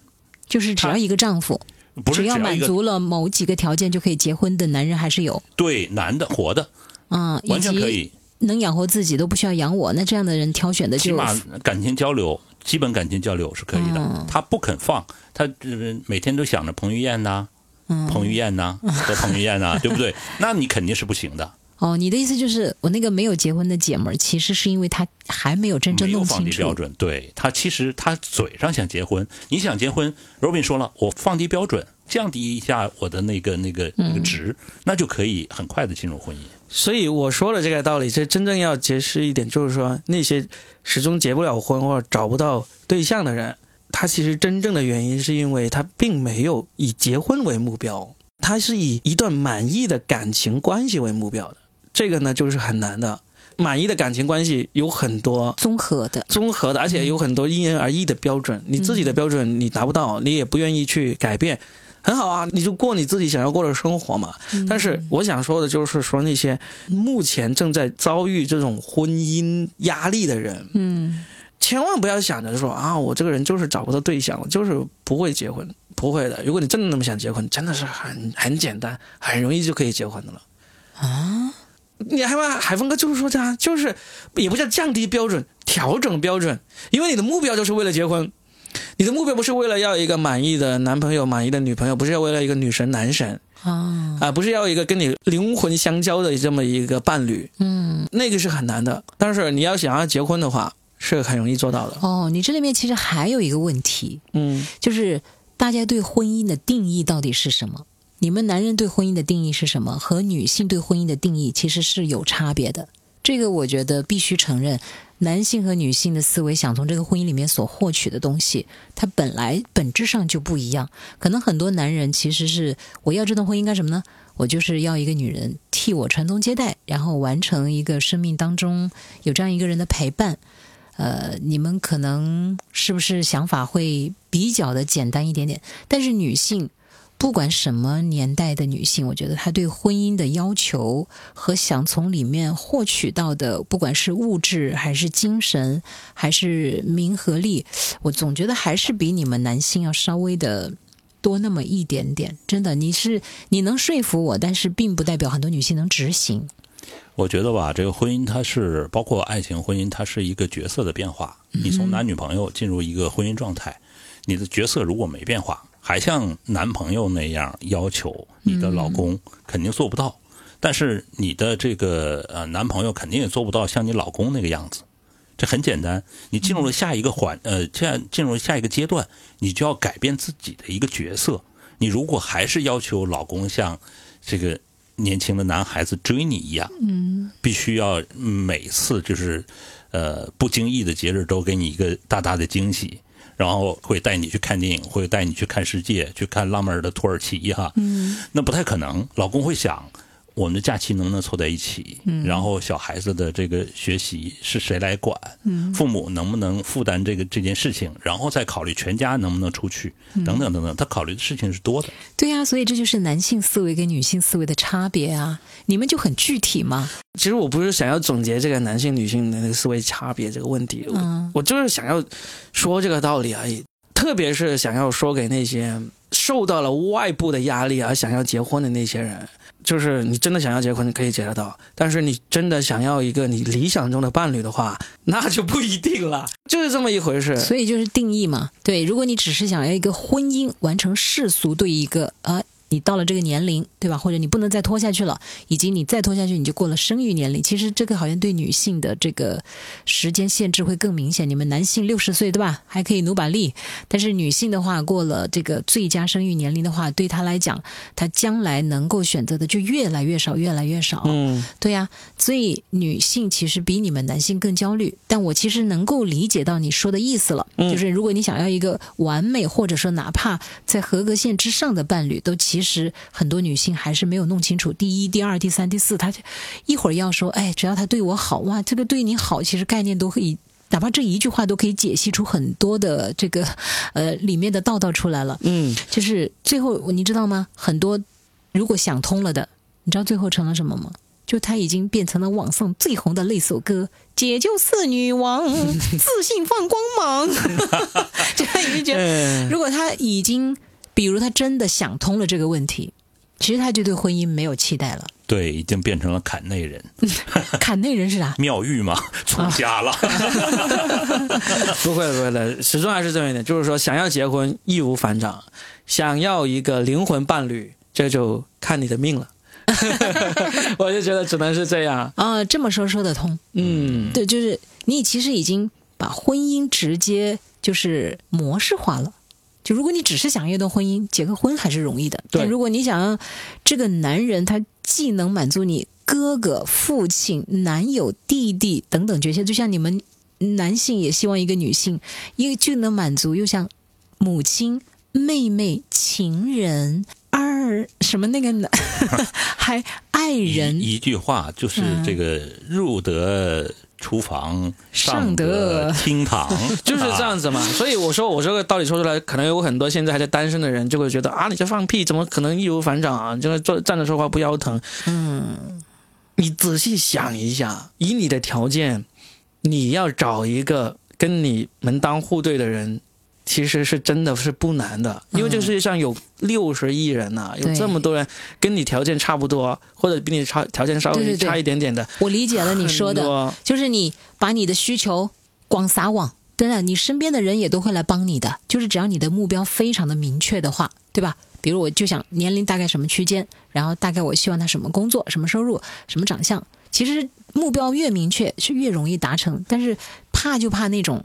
就是只要一个丈夫，不是只要满足了某几个条件就可以结婚的男人还是有，对男的活的，嗯，以完全可以，能养活自己都不需要养我，那这样的人挑选的就起码感情交流，基本感情交流是可以的。嗯他不肯放，他呃每天都想着彭于晏呐、嗯彭于晏呐、和彭于晏呐、对不对？那你肯定是不行的，哦，你的意思就是我那个没有结婚的姐们儿，其实是因为她还没有真正弄清楚。放低标准。对她其实她嘴上想结婚，你想结婚，Robin 说了，我放低标准，降低一下我的那个那个那个嗯值，那就可以很快的进入婚姻。所以我说的这个道理，这真正要揭示一点，就是说那些始终结不了婚或者找不到对象的人，他其实真正的原因是因为他并没有以结婚为目标，他是以一段满意的感情关系为目标的。这个呢，就是很难的。满意的感情关系有很多综合的，综合的，而且有很多因人而异的标准。你自己的标准你达不到，你也不愿意去改变，很好啊，你就过你自己想要过的生活嘛。但是我想说的就是说那些目前正在遭遇这种婚姻压力的人，嗯，千万不要想着说啊，我这个人就是找不到对象，我就是不会结婚，不会的。如果你真的那么想结婚，真的是很很简单，很容易就可以结婚的了。啊，你害怕海峰哥就是说这样，就是也不叫降低标准，调整标准，因为你的目标就是为了结婚，你的目标不是为了要一个满意的男朋友、满意的女朋友，不是要为了一个女神男神啊，啊，不是要一个跟你灵魂相交的这么一个伴侣，嗯，那个是很难的。但是你要想要结婚的话，是很容易做到的。哦，你这里面其实还有一个问题，嗯，就是大家对婚姻的定义到底是什么？你们男人对婚姻的定义是什么？和女性对婚姻的定义其实是有差别的。这个我觉得必须承认，男性和女性的思维想从这个婚姻里面所获取的东西，它本来本质上就不一样。可能很多男人其实是我要这段婚姻干什么呢？我就是要一个女人替我传宗接代，然后完成一个生命当中有这样一个人的陪伴。呃，你们可能是不是想法会比较的简单一点点？但是女性，不管什么年代的女性，我觉得她对婚姻的要求和想从里面获取到的，不管是物质还是精神还是名和利，我总觉得还是比你们男性要稍微的多那么一点点。真的，你是你能说服我，但是并不代表很多女性能执行。我觉得吧，这个婚姻它是包括爱情婚姻，它是一个角色的变化。你从男女朋友进入一个婚姻状态，你的角色如果没变化，还像男朋友那样要求你的老公，肯定做不到。但是你的这个呃男朋友肯定也做不到像你老公那个样子。这很简单，你进入了下一个环呃，这样进入下一个阶段，你就要改变自己的一个角色。你如果还是要求老公像这个。年轻的男孩子追你一样，嗯，必须要每次就是，呃，不经意的节日都给你一个大大的惊喜，然后会带你去看电影，会带你去看世界，去看浪漫的土耳其哈，嗯，那不太可能。老公会想，我们的假期能不能凑在一起？嗯，然后小孩子的这个学习是谁来管？嗯，父母能不能负担这个这件事情？然后再考虑全家能不能出去，等等等等。他考虑的事情是多的。对呀、所以这就是男性思维跟女性思维的差别啊！你们就很具体嘛，其实我不是想要总结这个男性女性的那个思维差别这个问题，我就是想要说这个道理而已。特别是想要说给那些受到了外部的压力而想要结婚的那些人，就是你真的想要结婚，你可以结得到；但是你真的想要一个你理想中的伴侣的话，那就不一定了，就是这么一回事。所以就是定义嘛。对，如果你只是想要一个婚姻，完成世俗对一个啊。你到了这个年龄，对吧？或者你不能再拖下去了，以及你再拖下去，你就过了生育年龄。其实这个好像对女性的这个时间限制会更明显。你们男性六十岁，对吧？还可以努把力，但是女性的话，过了这个最佳生育年龄的话，对她来讲，她将来能够选择的就越来越少，越来越少。嗯，对呀、所以女性其实比你们男性更焦虑，但我其实能够理解到你说的意思了，嗯就是如果你想要一个完美，或者说哪怕在合格线之上的伴侣，都其实很多女性还是没有弄清楚第一、第二、第三、第四，她一会儿要说，哎，只要他对我好，哇，这个对你好，其实概念都可以。哪怕这一句话都可以解析出很多的这个，呃，里面的道道出来了。嗯，就是最后你知道吗？很多如果想通了的，你知道最后成了什么吗？就他已经变成了网上最红的那首歌《解救四女王》自信放光芒。就他已经觉得，嗯如果他已经，比如他真的想通了这个问题，其实他就对婚姻没有期待了。对，已经变成了坎内人，坎内人是啥？妙玉嘛，出家了。不会，不会的，始终还是这么一点，就是说，想要结婚义无反掌，想要一个灵魂伴侣，这就看你的命了。我就觉得只能是这样。啊，这么说说得通。嗯，对，就是你其实已经把婚姻直接就是模式化了。就如果你只是想要一段婚姻，结个婚还是容易的。对但如果你想要这个男人，他既能满足你哥哥、父亲、男友、弟弟等等这些，就像你们男性也希望一个女性，一个就能满足，又像母亲、妹妹、情人。二什么那个男 还爱人一一句话就是嗯这个入得厨房，上得得厅堂，就是这样子嘛。所以我说，我这个道理说出来，可能有很多现在还在单身的人就会觉得啊，你这放屁，怎么可能易如反掌啊？就是坐站着说话不腰疼。嗯，你仔细想一下，以你的条件，你要找一个跟你门当户对的人，其实是真的是不难的，因为这个世界上有六十亿人呐、有这么多人跟你条件差不多，或者比你差条件稍微差一点点的，我理解了你说的，就是你把你的需求广撒网，当然你身边的人也都会来帮你的，就是只要你的目标非常的明确的话，对吧？比如我就想年龄大概什么区间，然后大概我希望他什么工作、什么收入、什么长相，其实目标越明确是越容易达成，但是怕就怕那种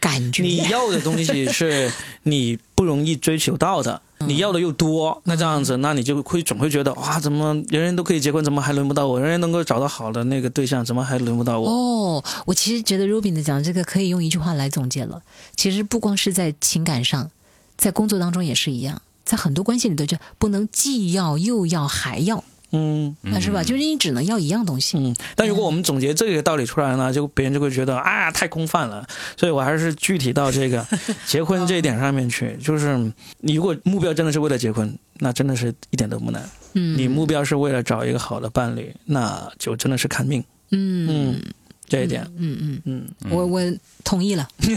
感觉。你要的东西是你不容易追求到的，你要的又多，那这样子，那你就会总会觉得哇，怎么人人都可以结婚，怎么还轮不到我？人人能够找到好的那个对象，怎么还轮不到我？哦，我其实觉得 Robin 的讲这个可以用一句话来总结了。其实不光是在情感上，在工作当中也是一样，在很多关系里头就不能既要又要还要，嗯那是吧？就是你只能要一样东西。嗯。但如果我们总结这个道理出来呢，就别人就会觉得啊，太空泛了。所以我还是具体到这个 结婚这一点上面去，就是你如果目标真的是为了结婚，那真的是一点都不难。嗯，你目标是为了找一个好的伴侣，那就真的是看命。嗯嗯，这一点，嗯嗯，嗯。我我同意了。同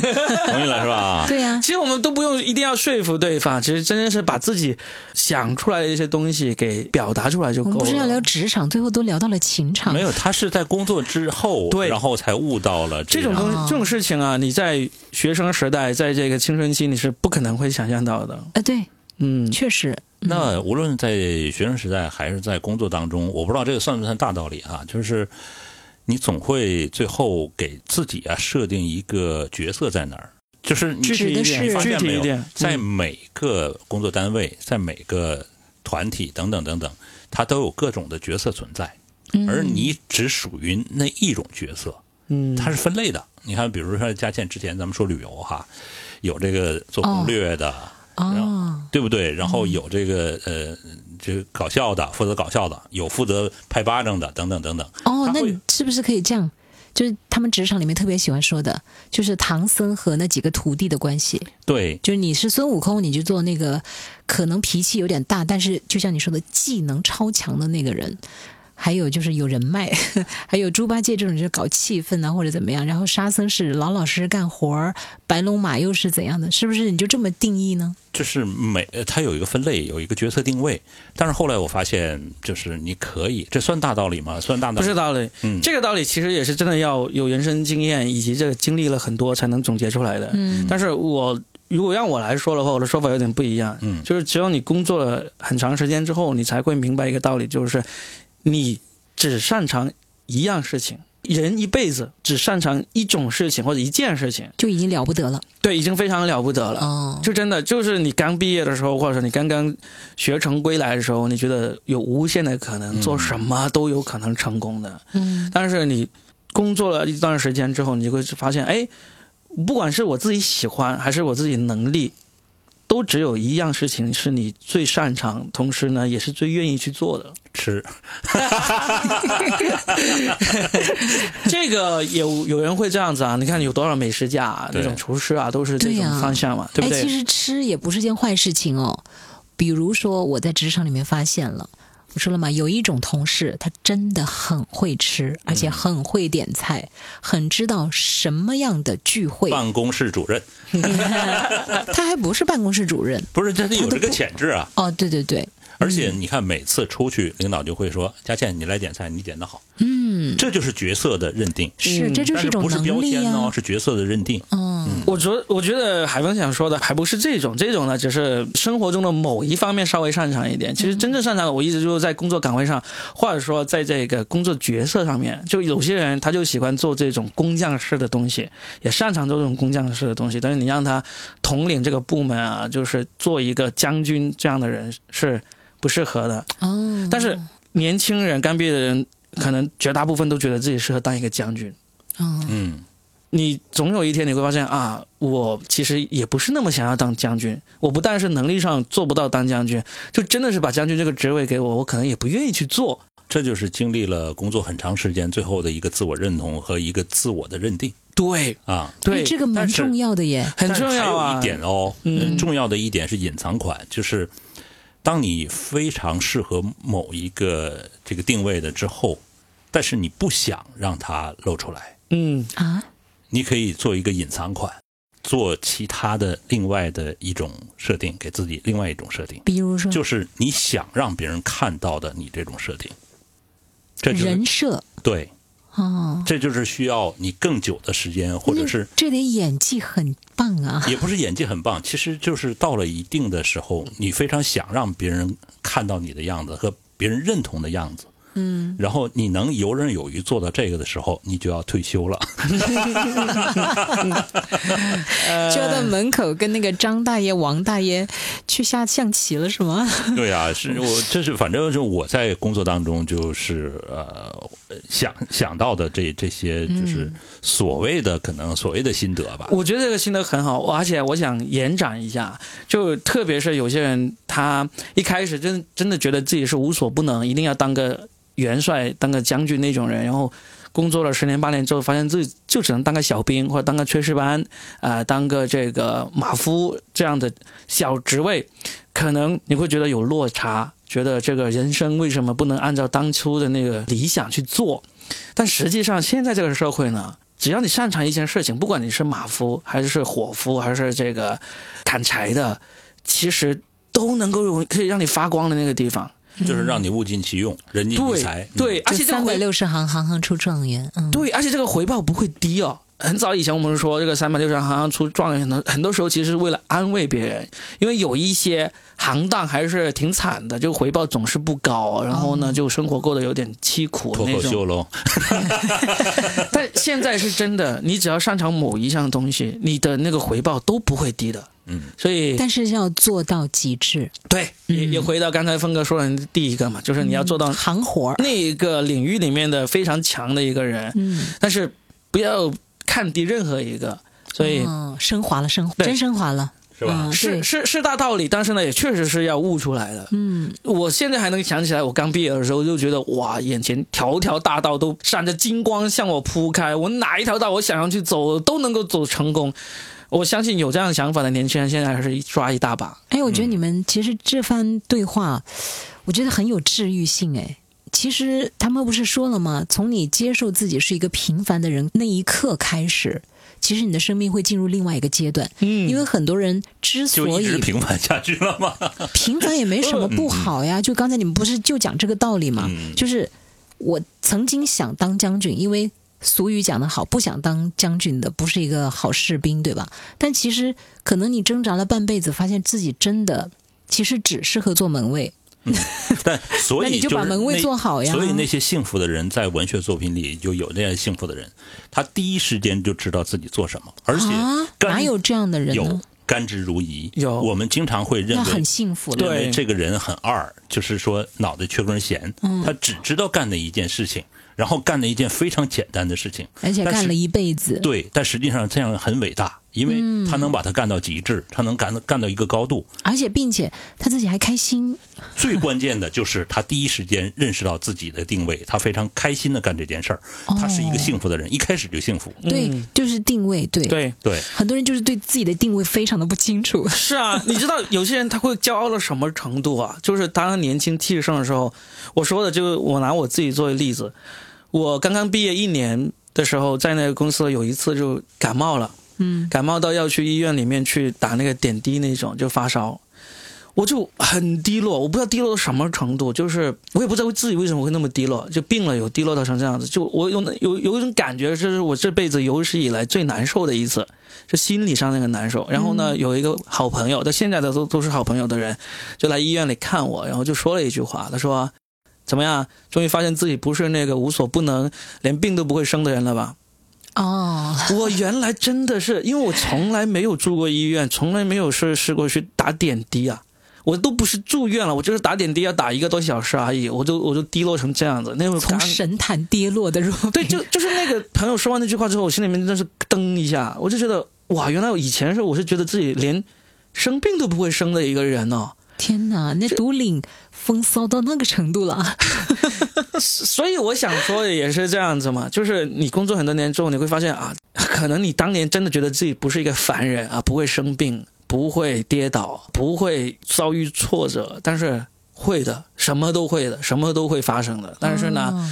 意了是吧？对呀、其实我们都不用一定要说服对方，其实真的是把自己想出来的一些东西给表达出来就够了。我们不是要聊职场，最后都聊到了情场。没有，他是在工作之后，对然后才悟到了这种东西这种事情啊，你在学生时代，在这个青春期，你是不可能会想象到的。呃，对，嗯，确实。那无论在学生时代还是在工作当中，我不知道这个算不算大道理啊？就是你总会最后给自己啊设定一个角色在哪儿，就是你具体一点，发现没有具体一点，在嗯。每个工作单位，在每个团体等等等等，它都有各种的角色存在，嗯。而你只属于那一种角色，嗯，它是分类的。你看，比如说佳倩之前咱们说旅游哈，有这个做攻略的，哦，对不对？然后有这个呃，这个搞笑的，负责搞笑的，有负责拍巴掌的，等等等等。哦，那你是不是可以这样？就是他们职场里面特别喜欢说的，就是唐僧和那几个徒弟的关系。对，就是你是孙悟空，你就做那个可能脾气有点大，但是就像你说的，技能超强的那个人。还有就是有人脉，还有猪八戒这种就是搞气氛啊或者怎么样，然后沙僧是老老实实干活儿，白龙马又是怎样的？是不是你就这么定义呢？就是每呃它有一个分类，有一个角色定位。但是后来我发现，就是你可以，这算大道理吗？算大道理不是道理。嗯这个道理其实也是真的要有人生经验以及这个经历了很多才能总结出来的。嗯但是我如果让我来说的话，我的说法有点不一样。嗯就是只有你工作了很长时间之后，你才会明白一个道理，就是你只擅长一样事情。人一辈子只擅长一种事情或者一件事情，就已经了不得了对，已经非常了不得了。哦。就真的就是你刚毕业的时候，或者说你刚刚学成归来的时候，你觉得有无限的可能，嗯做什么都有可能成功的。嗯但是你工作了一段时间之后，你就会发现，哎，不管是我自己喜欢还是我自己能力，都只有一样事情是你最擅长，同时呢也是最愿意去做的。吃。这个有有人会这样子啊？你看有多少美食家啊，那种厨师啊，都是这种方向嘛，对不哎，其？实吃也不是件坏事情哦。比如说，我在职场里面发现了，我说了嘛，有一种同事，他真的很会吃，而且很会点菜，很知道什么样的聚会。办公室主任 他还不是办公室主任不是，他得有这个潜质啊。哦，对对对，而且你看，每次出去，领导就会说：“佳倩，你来点菜，你点的好。”嗯，这就是角色的认定，是，这就是一种不是标能力签哦，啊。是角色的认定。嗯，我觉我觉得海峰想说的还不是这种，这种呢只是生活中的某一方面稍微擅长一点。其实真正擅长的，我一直就是在工作岗位上，或者说在这个工作角色上面，就有些人他就喜欢做这种工匠式的东西，也擅长做这种工匠式的东西。但是你让他统领这个部门啊，就是做一个将军这样的人是不适合的。哦，但是年轻人刚毕业的人，可能绝大部分都觉得自己适合当一个将军。嗯，嗯，你总有一天你会发现啊，我其实也不是那么想要当将军。我不但是能力上做不到当将军，就真的是把将军这个职位给我，我可能也不愿意去做。这就是经历了工作很长时间，最后的一个自我认同和一个自我的认定对啊。对，哎这个蛮重要的耶。很重要啊。一点哦，嗯呃重要的一点是隐藏款，就是当你非常适合某一个这个定位的之后，但是你不想让它露出来，嗯，啊，你可以做一个隐藏款，做其他的另外的一种设定，给自己另外一种设定，比如说？就是你想让别人看到的你这种设定，这就是人设。对，哦，这就是需要你更久的时间，或者是这得演技很棒啊。也不是演技很棒，其实就是到了一定的时候，你非常想让别人看到你的样子和别人认同的样子，嗯，然后你能游刃有余做到这个的时候，你就要退休了。就要到门口跟那个张大爷、王大爷去下象棋了，是吗？对啊，是我这是反正是我在工作当中就是呃想想到的这这些就是所谓的可能所谓的心得吧。我觉得这个心得很好，而且我想延展一下，就特别是有些人，他一开始真真的觉得自己是无所不能，一定要当个元帅、当个将军那种人，然后工作了十年八年之后，发现自己就只能当个小兵或者当个炊事班，啊、当个这个马夫这样的小职位，可能你会觉得有落差，觉得这个人生为什么不能按照当初的那个理想去做？但实际上，现在这个社会呢，只要你擅长一件事情，不管你是马夫还是伙夫，还是这个砍柴的，其实都能够有可以让你发光的那个地方。就是让你物尽其用，人尽其才。嗯对，而且这个三百回六十行，行行出状元。嗯，对，而且这个回报不会低哦。很早以前我们说这个三百六十行行出状元，很多很多时候其实是为了安慰别人，因为有一些行当还是挺惨的，就回报总是不高，然后呢就生活过得有点凄苦脱那种。口秀喽，但现在是真的，你只要擅长某一项东西，你的那个回报都不会低的。嗯，所以但是要做到极致，对，也也回到刚才峰哥说的第一个嘛，就是你要做到行活儿。那个领域里面的非常强的一个人，嗯，但是不要看低任何一个。所以嗯，升华了，升华真升华了，是吧？嗯是是是大道理，但是呢，也确实是要悟出来的。嗯，我现在还能想起来，我刚毕业的时候就觉得哇，眼前条条大道都闪着金光向我铺开，我哪一条道我想要去走都能够走成功。我相信有这样想法的年轻人，现在还是抓一大把。哎，我觉得你们其实这番对话，我觉得很有治愈性。哎，其实他们不是说了吗？从你接受自己是一个平凡的人那一刻开始，其实你的生命会进入另外一个阶段。嗯因为很多人之所以平凡下去了吗？平凡也没什么不好呀。就刚才你们不是就讲这个道理吗？嗯就是我曾经想当将军，因为俗语讲得好，不想当将军的不是一个好士兵，对吧？但其实可能你挣扎了半辈子，发现自己真的其实只适合做门卫。但所以那你就把门卫做好呀所以那些幸福的人，在文学作品里就有那样幸福的人，他第一时间就知道自己做什么，而且啊，哪有这样的人有？甘之如饴。有我们经常会认为很幸福对了。认为这个人很二，就是说脑袋缺根弦，嗯他只知道干那一件事情，然后干了一件非常简单的事情，而且干了一辈子。对，但实际上这样很伟大，因为嗯他能把它干到极致，他能干到干到一个高度。而且并且他自己还开心，最关键的就是他第一时间认识到自己的定位，他非常开心的干这件事儿，他是一个幸福的人，一开始就幸福。对，就是定位，对，对，对，很多人就是对自己的定位非常的不清楚。是啊，你知道有些人他会骄傲到什么程度啊？就是当他年轻气盛的时候，我说的就是我拿我自己作为例子，我刚刚毕业一年的时候，在那个公司有一次就感冒了，嗯，感冒到要去医院里面去打那个点滴那种，就发烧。我就很低落，我不知道低落到什么程度，就是我也不知道自己为什么会那么低落，就病了有低落到成这样子，就我有有有一种感觉，这是我这辈子有史以来最难受的一次，是心理上那个难受。然后呢，有一个好朋友，到现在的都都是好朋友的人，就来医院里看我，然后就说了一句话，他说：“怎么样？终于发现自己不是那个无所不能，连病都不会生的人了吧？”哦，我原来真的是，因为我从来没有住过医院，从来没有试试过去打点滴啊，我都不是住院了，我就是打点滴要打一个多小时而已，我就我就低落成这样子，那种从感神坛跌落的若对，就就是那个朋友说完那句话之后，我心里面真的是噔一下，我就觉得哇，原来我以前是我是觉得自己连生病都不会生的一个人哦，天哪，那独领风骚到那个程度了。所以我想说的也是这样子嘛，就是你工作很多年之后，你会发现啊，可能你当年真的觉得自己不是一个凡人啊，不会生病，不会跌倒，不会遭遇挫折，但是会的，什么都会的，什么都会发生的。但是呢，哦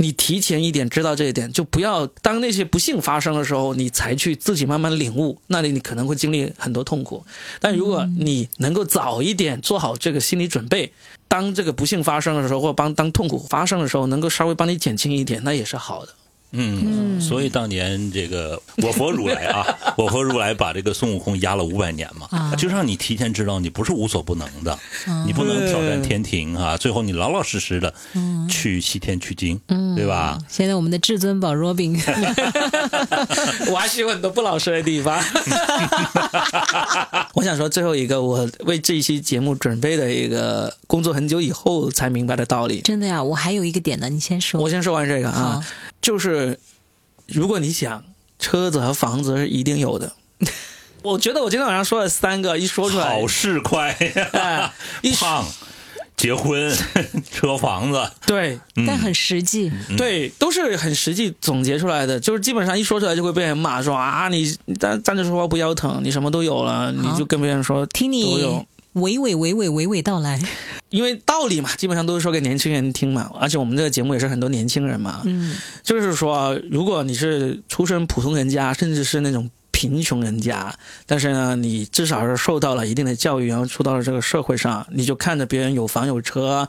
你提前一点知道这一点，就不要当那些不幸发生的时候，你才去自己慢慢领悟，那里你可能会经历很多痛苦。但如果你能够早一点做好这个心理准备，当这个不幸发生的时候，或帮当痛苦发生的时候，能够稍微帮你减轻一点，那也是好的。嗯，所以当年这个我佛如来啊，我佛如来把这个孙悟空压了五百年嘛，啊。就让你提前知道你不是无所不能的，你不能挑战天庭啊，最后你老老实实的去西天取经，对吧？现在我们的至尊宝 Robin 我还是有很多不老实的地方。我想说最后一个，我为这一期节目准备的一个工作很久以后才明白的道理。真的呀，我还有一个点呢，你先说。我先说完这个啊，就是如果你想车子和房子是一定有的。我觉得我今天晚上说了三个，一说出来好，事快，哎，一说胖，结婚，车房子，对但很实际，对，都是很实际总结出来的，就是基本上一说出来就会被人骂说啊，你你站站着说话不腰疼，你什么都有了，你就跟别人说听都有。你。娓娓娓娓娓娓道来。因为道理嘛，基本上都是说给年轻人听嘛，而且我们这个节目也是很多年轻人嘛，嗯，就是说，如果你是出身普通人家，甚至是那种贫穷人家，但是呢，你至少是受到了一定的教育，然后出到了这个社会上，你就看着别人有房有车，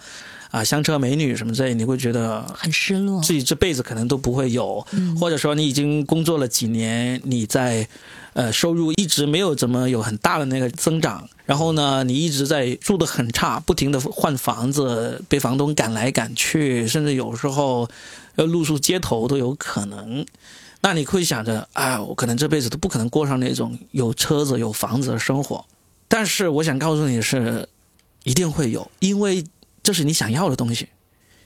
啊，香车美女什么之类，你会觉得很失落。自己这辈子可能都不会有，或者说你已经工作了几年，你在呃收入一直没有怎么有很大的那个增长，然后呢，你一直在住的很差，不停的换房子，被房东赶来赶去，甚至有时候要露宿街头都有可能。那你会想着，啊，我可能这辈子都不可能过上那种有车子有房子的生活。但是我想告诉你是，一定会有，因为这是你想要的东西。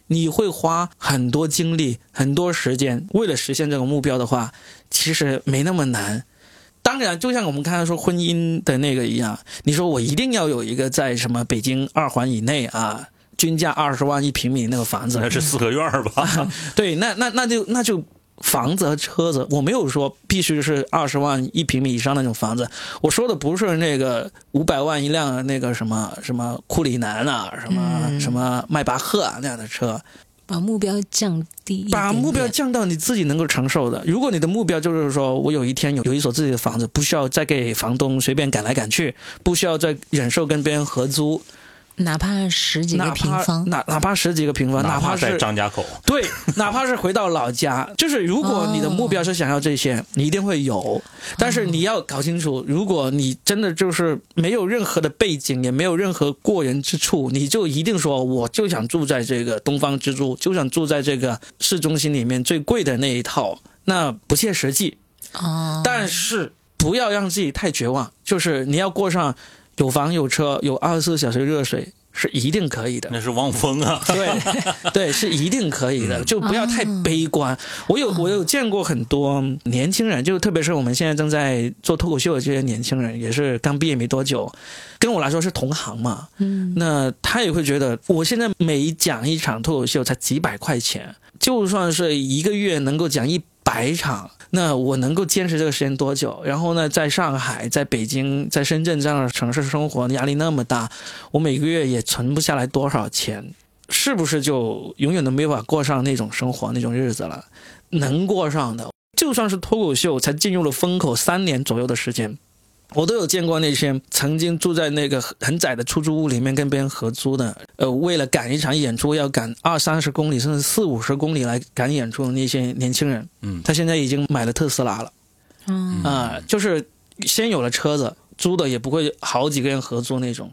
你会花很多精力、很多时间，为了实现这个目标的话，其实没那么难。当然，就像我们刚才说婚姻的那个一样，你说我一定要有一个在什么北京二环以内啊，均价二十万一平米那个房子，那是四合院儿吧？对，那那那就那就房子和车子，我没有说必须是二十万一平米以上那种房子，我说的不是那个五百万一辆那个什么什么库里南啊，什么、什么迈巴赫啊那样的车，把目标降低，把目标降到你自己能够承受的。如果你的目标就是说我有一天有有一所自己的房子，不需要再给房东随便赶来赶去，不需要再忍受跟别人合租，哪怕十几个平方，哪哪怕十几个平方，哪怕在是张家口，对，哪怕是回到老家，就是如果你的目标是想要这些，你一定会有。但是你要搞清楚，如果你真的就是没有任何的背景，也没有任何过人之处，你就一定说我就想住在这个东方之珠，就想住在这个市中心里面最贵的那一套，那不切实际。哦，但是不要让自己太绝望，就是你要过上有房有车有二十四小时热水是一定可以的。那是汪峰啊。对，对，是一定可以的，就不要太悲观。我有我有见过很多年轻人，就特别是我们现在正在做脱口秀的这些年轻人，也是刚毕业没多久，跟我来说是同行嘛。嗯，那他也会觉得，我现在每讲一场脱口秀才几百块钱，就算是一个月能够讲一百场，那我能够坚持这个时间多久？然后呢，在上海、在北京、在深圳这样的城市生活，压力那么大，我每个月也存不下来多少钱，是不是就永远都没法过上那种生活、那种日子了？能过上的，就算是脱口秀才进入了风口三年左右的时间，我都有见过那些曾经住在那个很窄的出租屋里面跟别人合租的，呃，为了赶一场演出要赶二三十公里甚至四五十公里来赶演出的那些年轻人，嗯他现在已经买了特斯拉了嗯啊、就是先有了车子，租的也不会好几个人合租那种。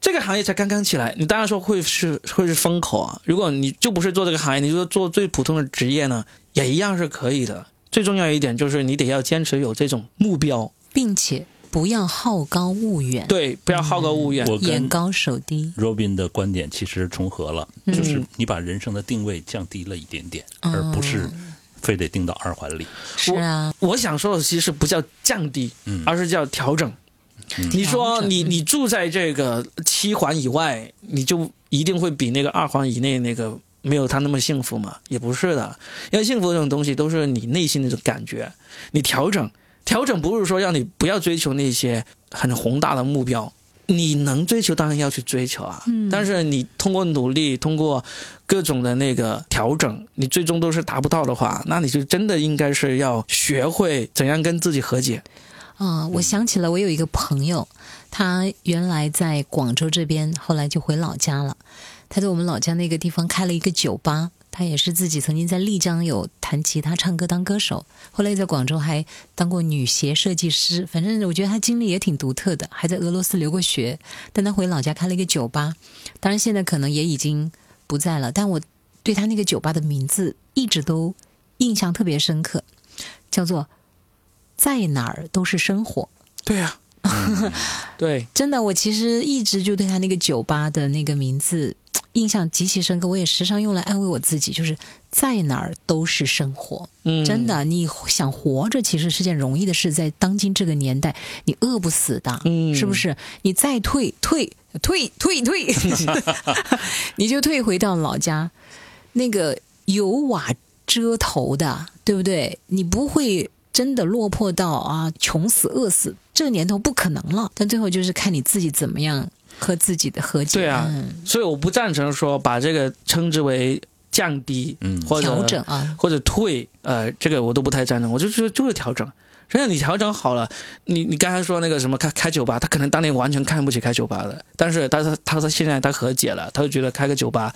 这个行业才刚刚起来，你当然说会是会是风口啊。如果你就不是做这个行业，你就做最普通的职业呢，也一样是可以的。最重要一点就是你得要坚持有这种目标，并且不要好高骛远，对，不要好高骛远。我眼高手低。Robin 的观点其实重合了，嗯就是你把人生的定位降低了一点点，哦而不是非得定到二环里。是啊，我想说的其实不叫降低，嗯而是叫调整。你说你你住在这个七环以外，你就一定会比那个二环以内那个没有他那么幸福吗？也不是的，因为幸福这种东西都是你内心的这种感觉。你调整，调整不是说让你不要追求那些很宏大的目标，你能追求当然要去追求啊。嗯但是你通过努力，通过各种的那个调整，你最终都是达不到的话，那你就真的应该是要学会怎样跟自己和解。啊、我想起了我有一个朋友，他原来在广州这边，后来就回老家了。他在我们老家那个地方开了一个酒吧，他他也是自己曾经在丽江有弹吉他、唱歌当歌手，后来在广州还当过女鞋设计师。反正我觉得他经历也挺独特的，还在俄罗斯留过学。但他回老家开了一个酒吧，当然现在可能也已经不在了。但我对他那个酒吧的名字一直都印象特别深刻，叫做“在哪儿都是生活”。对呀、对，真的，我其实一直就对他那个酒吧的那个名字印象极其深刻，我也时常用来安慰我自己，就是在哪儿都是生活。嗯，真的，你想活着其实是件容易的事，在当今这个年代，你饿不死的，嗯是不是？你再退退退退退，你就退回到老家，那个有瓦遮头的，对不对？你不会真的落魄到啊穷死饿死，这年头不可能了。但最后就是看你自己怎么样和自己的和解，对啊嗯所以我不赞成说把这个称之为降低，嗯或者调整啊，或者退，呃，这个我都不太赞成。我就觉得就是调整。真的，你调整好了，你你刚才说那个什么开开酒吧，他可能当年完全看不起开酒吧的，但是他他他他现在他和解了，他就觉得开个酒吧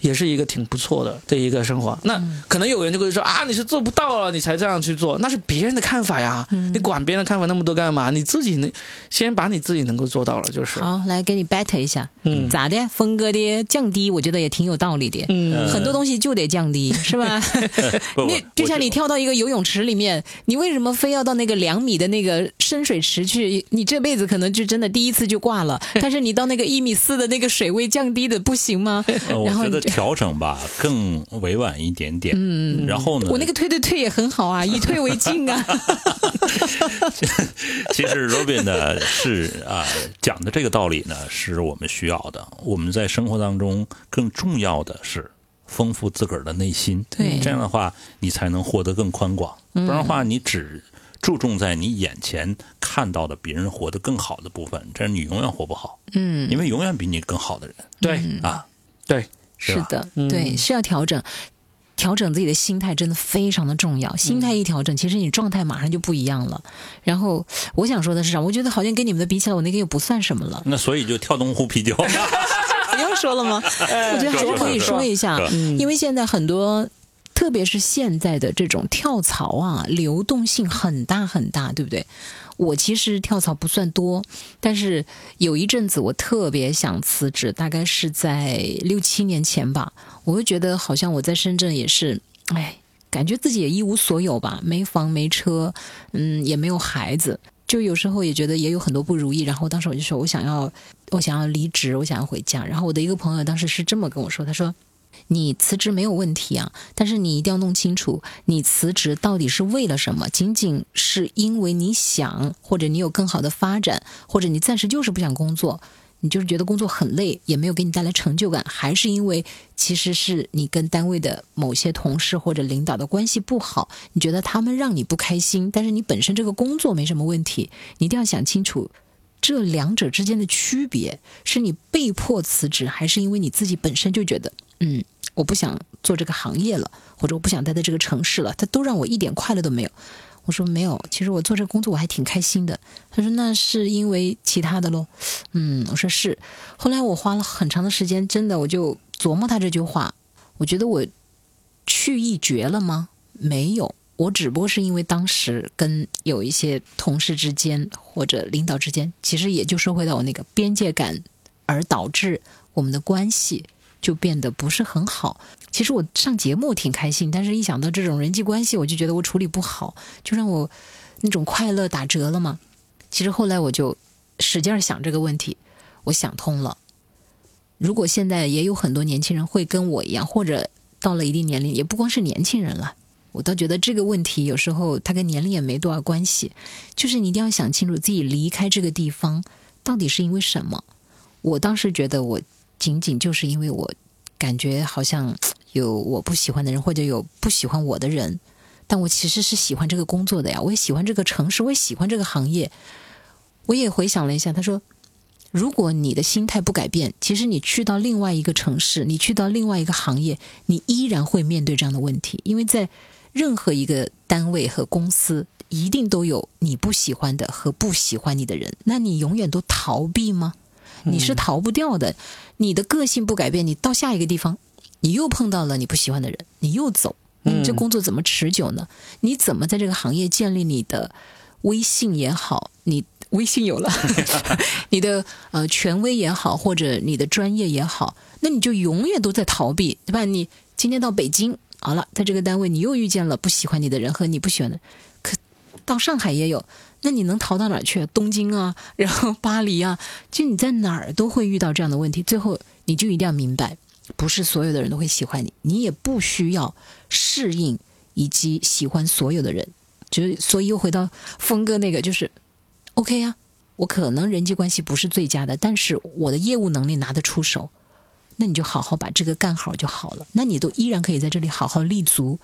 也是一个挺不错的的一个生活。那可能有人就会说啊，你是做不到了，你才这样去做，那是别人的看法呀，你管别人的看法那么多干嘛？你自己能先把你自己能够做到了就是。好，来给你 battle 一下，嗯咋的？峰哥的降低，我觉得也挺有道理的。嗯很多东西就得降低，是吧？不你就像你跳到一个游泳池里面，你为什么非要到那个两米的那个深水池去？你这辈子可能就真的第一次就挂了。但是你到那个一米四的那个水位降低的不行吗？然后 调整吧更委婉一点点。嗯，然后呢，我那个退退退也很好啊，以退为进啊。其实 Robin 呢是啊、讲的这个道理呢是我们需要的。我们在生活当中更重要的是丰富自个儿的内心。对这样的话你才能活得更宽广。不然的话，你只注重在你眼前看到的别人活得更好的部分，这样你永远活不好。嗯，因为永远比你更好的人对啊，对，是的，嗯对，是要调整。调整自己的心态真的非常的重要，心态一调整，其实你状态马上就不一样了。然后我想说的是啥？我觉得好像跟你们的比起来，我那个又不算什么了。那所以就跳东湖啤酒。不用说了吗？我觉得还是可以说一下，因为现在很多，特别是现在的这种跳槽啊，流动性很大很大，对不对？我其实跳槽不算多，但是有一阵子我特别想辞职，大概是在六七年前吧。我会觉得好像我在深圳也是，哎，感觉自己也一无所有吧，没房没车，嗯，也没有孩子，就有时候也觉得也有很多不如意。然后当时我就说我想要，我想要离职，我想要回家。然后我的一个朋友当时是这么跟我说，他说。你辞职没有问题啊，但是你一定要弄清楚，你辞职到底是为了什么？仅仅是因为你想，或者你有更好的发展，或者你暂时就是不想工作，你就是觉得工作很累，也没有给你带来成就感，还是因为其实是你跟单位的某些同事或者领导的关系不好，你觉得他们让你不开心，但是你本身这个工作没什么问题，你一定要想清楚。这两者之间的区别是你被迫辞职，还是因为你自己本身就觉得，嗯，我不想做这个行业了，或者我不想待在这个城市了，他都让我一点快乐都没有。我说没有，其实我做这个工作我还挺开心的。他说那是因为其他的喽。嗯，我说是。后来我花了很长的时间，真的我就琢磨他这句话，我觉得我去意绝了吗？没有，我只不过是因为当时跟有一些同事之间或者领导之间，其实也就说回到我那个边界感，而导致我们的关系就变得不是很好。其实我上节目挺开心，但是一想到这种人际关系，我就觉得我处理不好，就让我那种快乐打折了嘛。其实后来我就使劲想这个问题，我想通了。如果现在也有很多年轻人会跟我一样，或者到了一定年龄，也不光是年轻人了，我倒觉得这个问题有时候它跟年龄也没多少关系，就是你一定要想清楚自己离开这个地方到底是因为什么。我当时觉得我仅仅就是因为我感觉好像有我不喜欢的人，或者有不喜欢我的人，但我其实是喜欢这个工作的呀，我也喜欢这个城市，我也喜欢这个行业。我也回想了一下，他说，如果你的心态不改变，其实你去到另外一个城市，你去到另外一个行业，你依然会面对这样的问题，因为在任何一个单位和公司，一定都有你不喜欢的和不喜欢你的人，那你永远都逃避吗？你是逃不掉的。你的个性不改变，你到下一个地方你又碰到了你不喜欢的人，你又走，你这嗯工作怎么持久呢？你怎么在这个行业建立你的威信也好，你威信有了，你的呃权威也好，或者你的专业也好，那你就永远都在逃避，对吧？你今天到北京，好了，在这个单位你又遇见了不喜欢你的人和你不喜欢的，可到上海也有，那你能逃到哪儿去？东京啊，然后巴黎啊，就你在哪儿都会遇到这样的问题。最后你就一定要明白，不是所有的人都会喜欢你，你也不需要适应以及喜欢所有的人。就是所以又回到峰哥那个，就是 OK 啊，我可能人际关系不是最佳的，但是我的业务能力拿得出手。那你就好好把这个干好就好了。那你都依然可以在这里好好立足，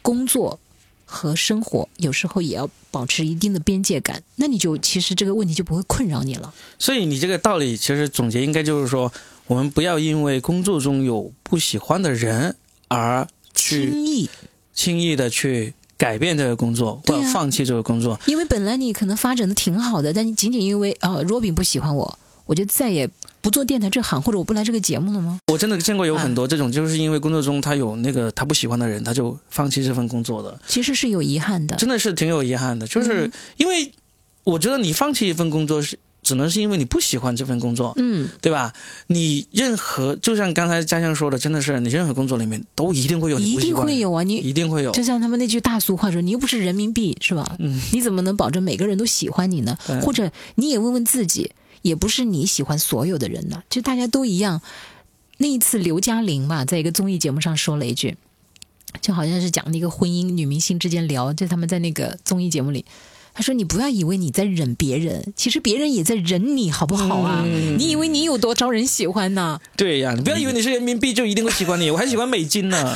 工作和生活有时候也要保持一定的边界感。那你就其实这个问题就不会困扰你了。所以你这个道理其实总结应该就是说，我们不要因为工作中有不喜欢的人而去轻易，轻易的去改变这个工作，或放弃这个工作。因为本来你可能发展的挺好的，但你仅仅因为啊、若饼不喜欢我，我就再也不做电台这行，或者我不来这个节目了吗？我真的见过有很多这种，就是因为工作中他有那个他不喜欢的人，他就放弃这份工作的，其实是有遗憾的。真的是挺有遗憾的。就是因为我觉得你放弃一份工作是。只能是因为你不喜欢这份工作，嗯，对吧？你任何就像刚才嘉祥说的，真的是你任何工作里面都一定会有你一不喜欢的人，定会有啊！你一定会有。就像他们那句大俗话说：“你又不是人民币，是吧？嗯，你怎么能保证每个人都喜欢你呢？或者你也问问自己，也不是你喜欢所有的人呢，就大家都一样。那一次刘嘉玲嘛，在一个综艺节目上说了一句，就好像是讲那个婚姻女明星之间聊，就他们在那个综艺节目里。他说：“你不要以为你在忍别人，其实别人也在忍你，好不好啊？嗯你以为你有多招人喜欢呢？对呀，你不要以为你是人民币就一定会喜欢你，我还喜欢美金呢。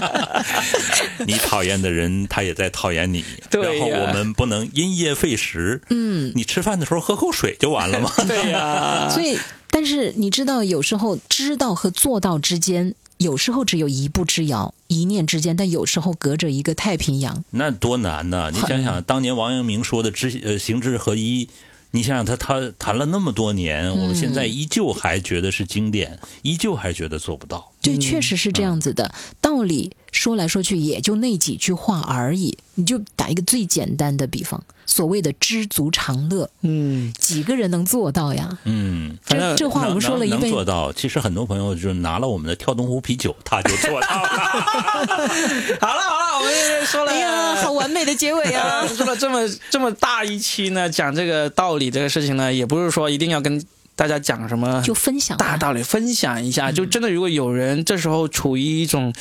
你讨厌的人，他也在讨厌你。然后我们不能因噎废食。嗯，你吃饭的时候喝口水就完了吗？对呀，所以，但是你知道，有时候知道和做到之间，有时候只有一步之遥，一念之间，但有时候隔着一个太平洋。那多难呐！你想想，当年王阳明说的知呃行知合一，你想想他他谈了那么多年，我们现在依旧还觉得是经典，依旧还觉得做不到。对，确实是这样子的。道理说来说去也就那几句话而已。你就打一个最简单的比方，所谓的知足常乐，嗯，几个人能做到呀？嗯，这这话我们说了一能辈做到。其实很多朋友就拿了我们的跳动湖啤酒，他就做到了。好了好了，我们说了，哎呀，好完美的结尾啊！说了这么这么大一期呢，讲这个道理这个事情呢，也不是说一定要跟大家讲什么就分享大道理，分享一下。就真的，如果有人这时候处于一种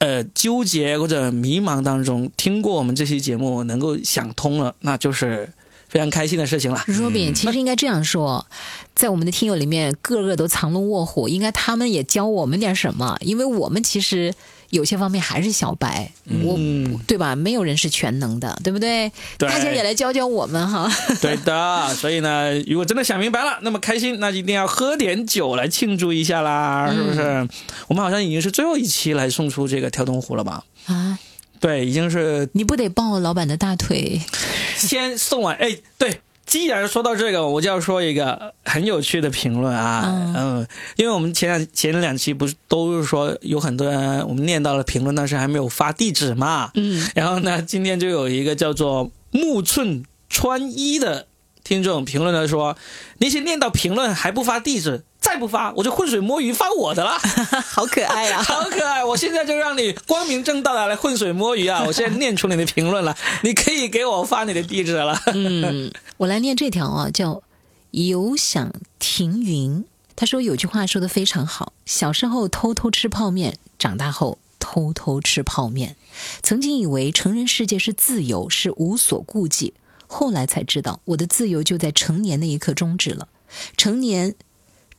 呃纠结或者迷茫当中，听过我们这期节目能够想通了，那就是非常开心的事情了。Robin，其实应该这样说，在我们的听友里面，个个都藏龙卧虎，应该他们也教我们点什么，因为我们其实有些方面还是小白，我嗯，对吧？没有人是全能的，对不对？对大家也来教教我们哈。对的。所以呢，如果真的想明白了，那么开心，那一定要喝点酒来庆祝一下啦，是不是？我们好像已经是最后一期来送出这个跳动壶了吧？啊，对，已经是你不得抱老板的大腿？先送完。哎，对，既然说到这个，我就要说一个很有趣的评论啊，嗯。嗯，因为我们前两前两期不是都是说有很多人我们念到了评论，但是还没有发地址嘛，嗯，然后呢，今天就有一个叫做木寸穿衣的听众评论的说，那些念到评论还不发地址，再不发我就浑水摸鱼发我的了。好可爱啊！好可爱！我现在就让你光明正大的来浑水摸鱼啊！我现在念出你的评论了，你可以给我发你的地址了。嗯，我来念这条啊，叫“游想停云”。他说有句话说的非常好：小时候偷偷吃泡面，长大后偷偷吃泡面。曾经以为成人世界是自由，是无所顾忌，后来才知道，我的自由就在成年那一刻终止了。成年。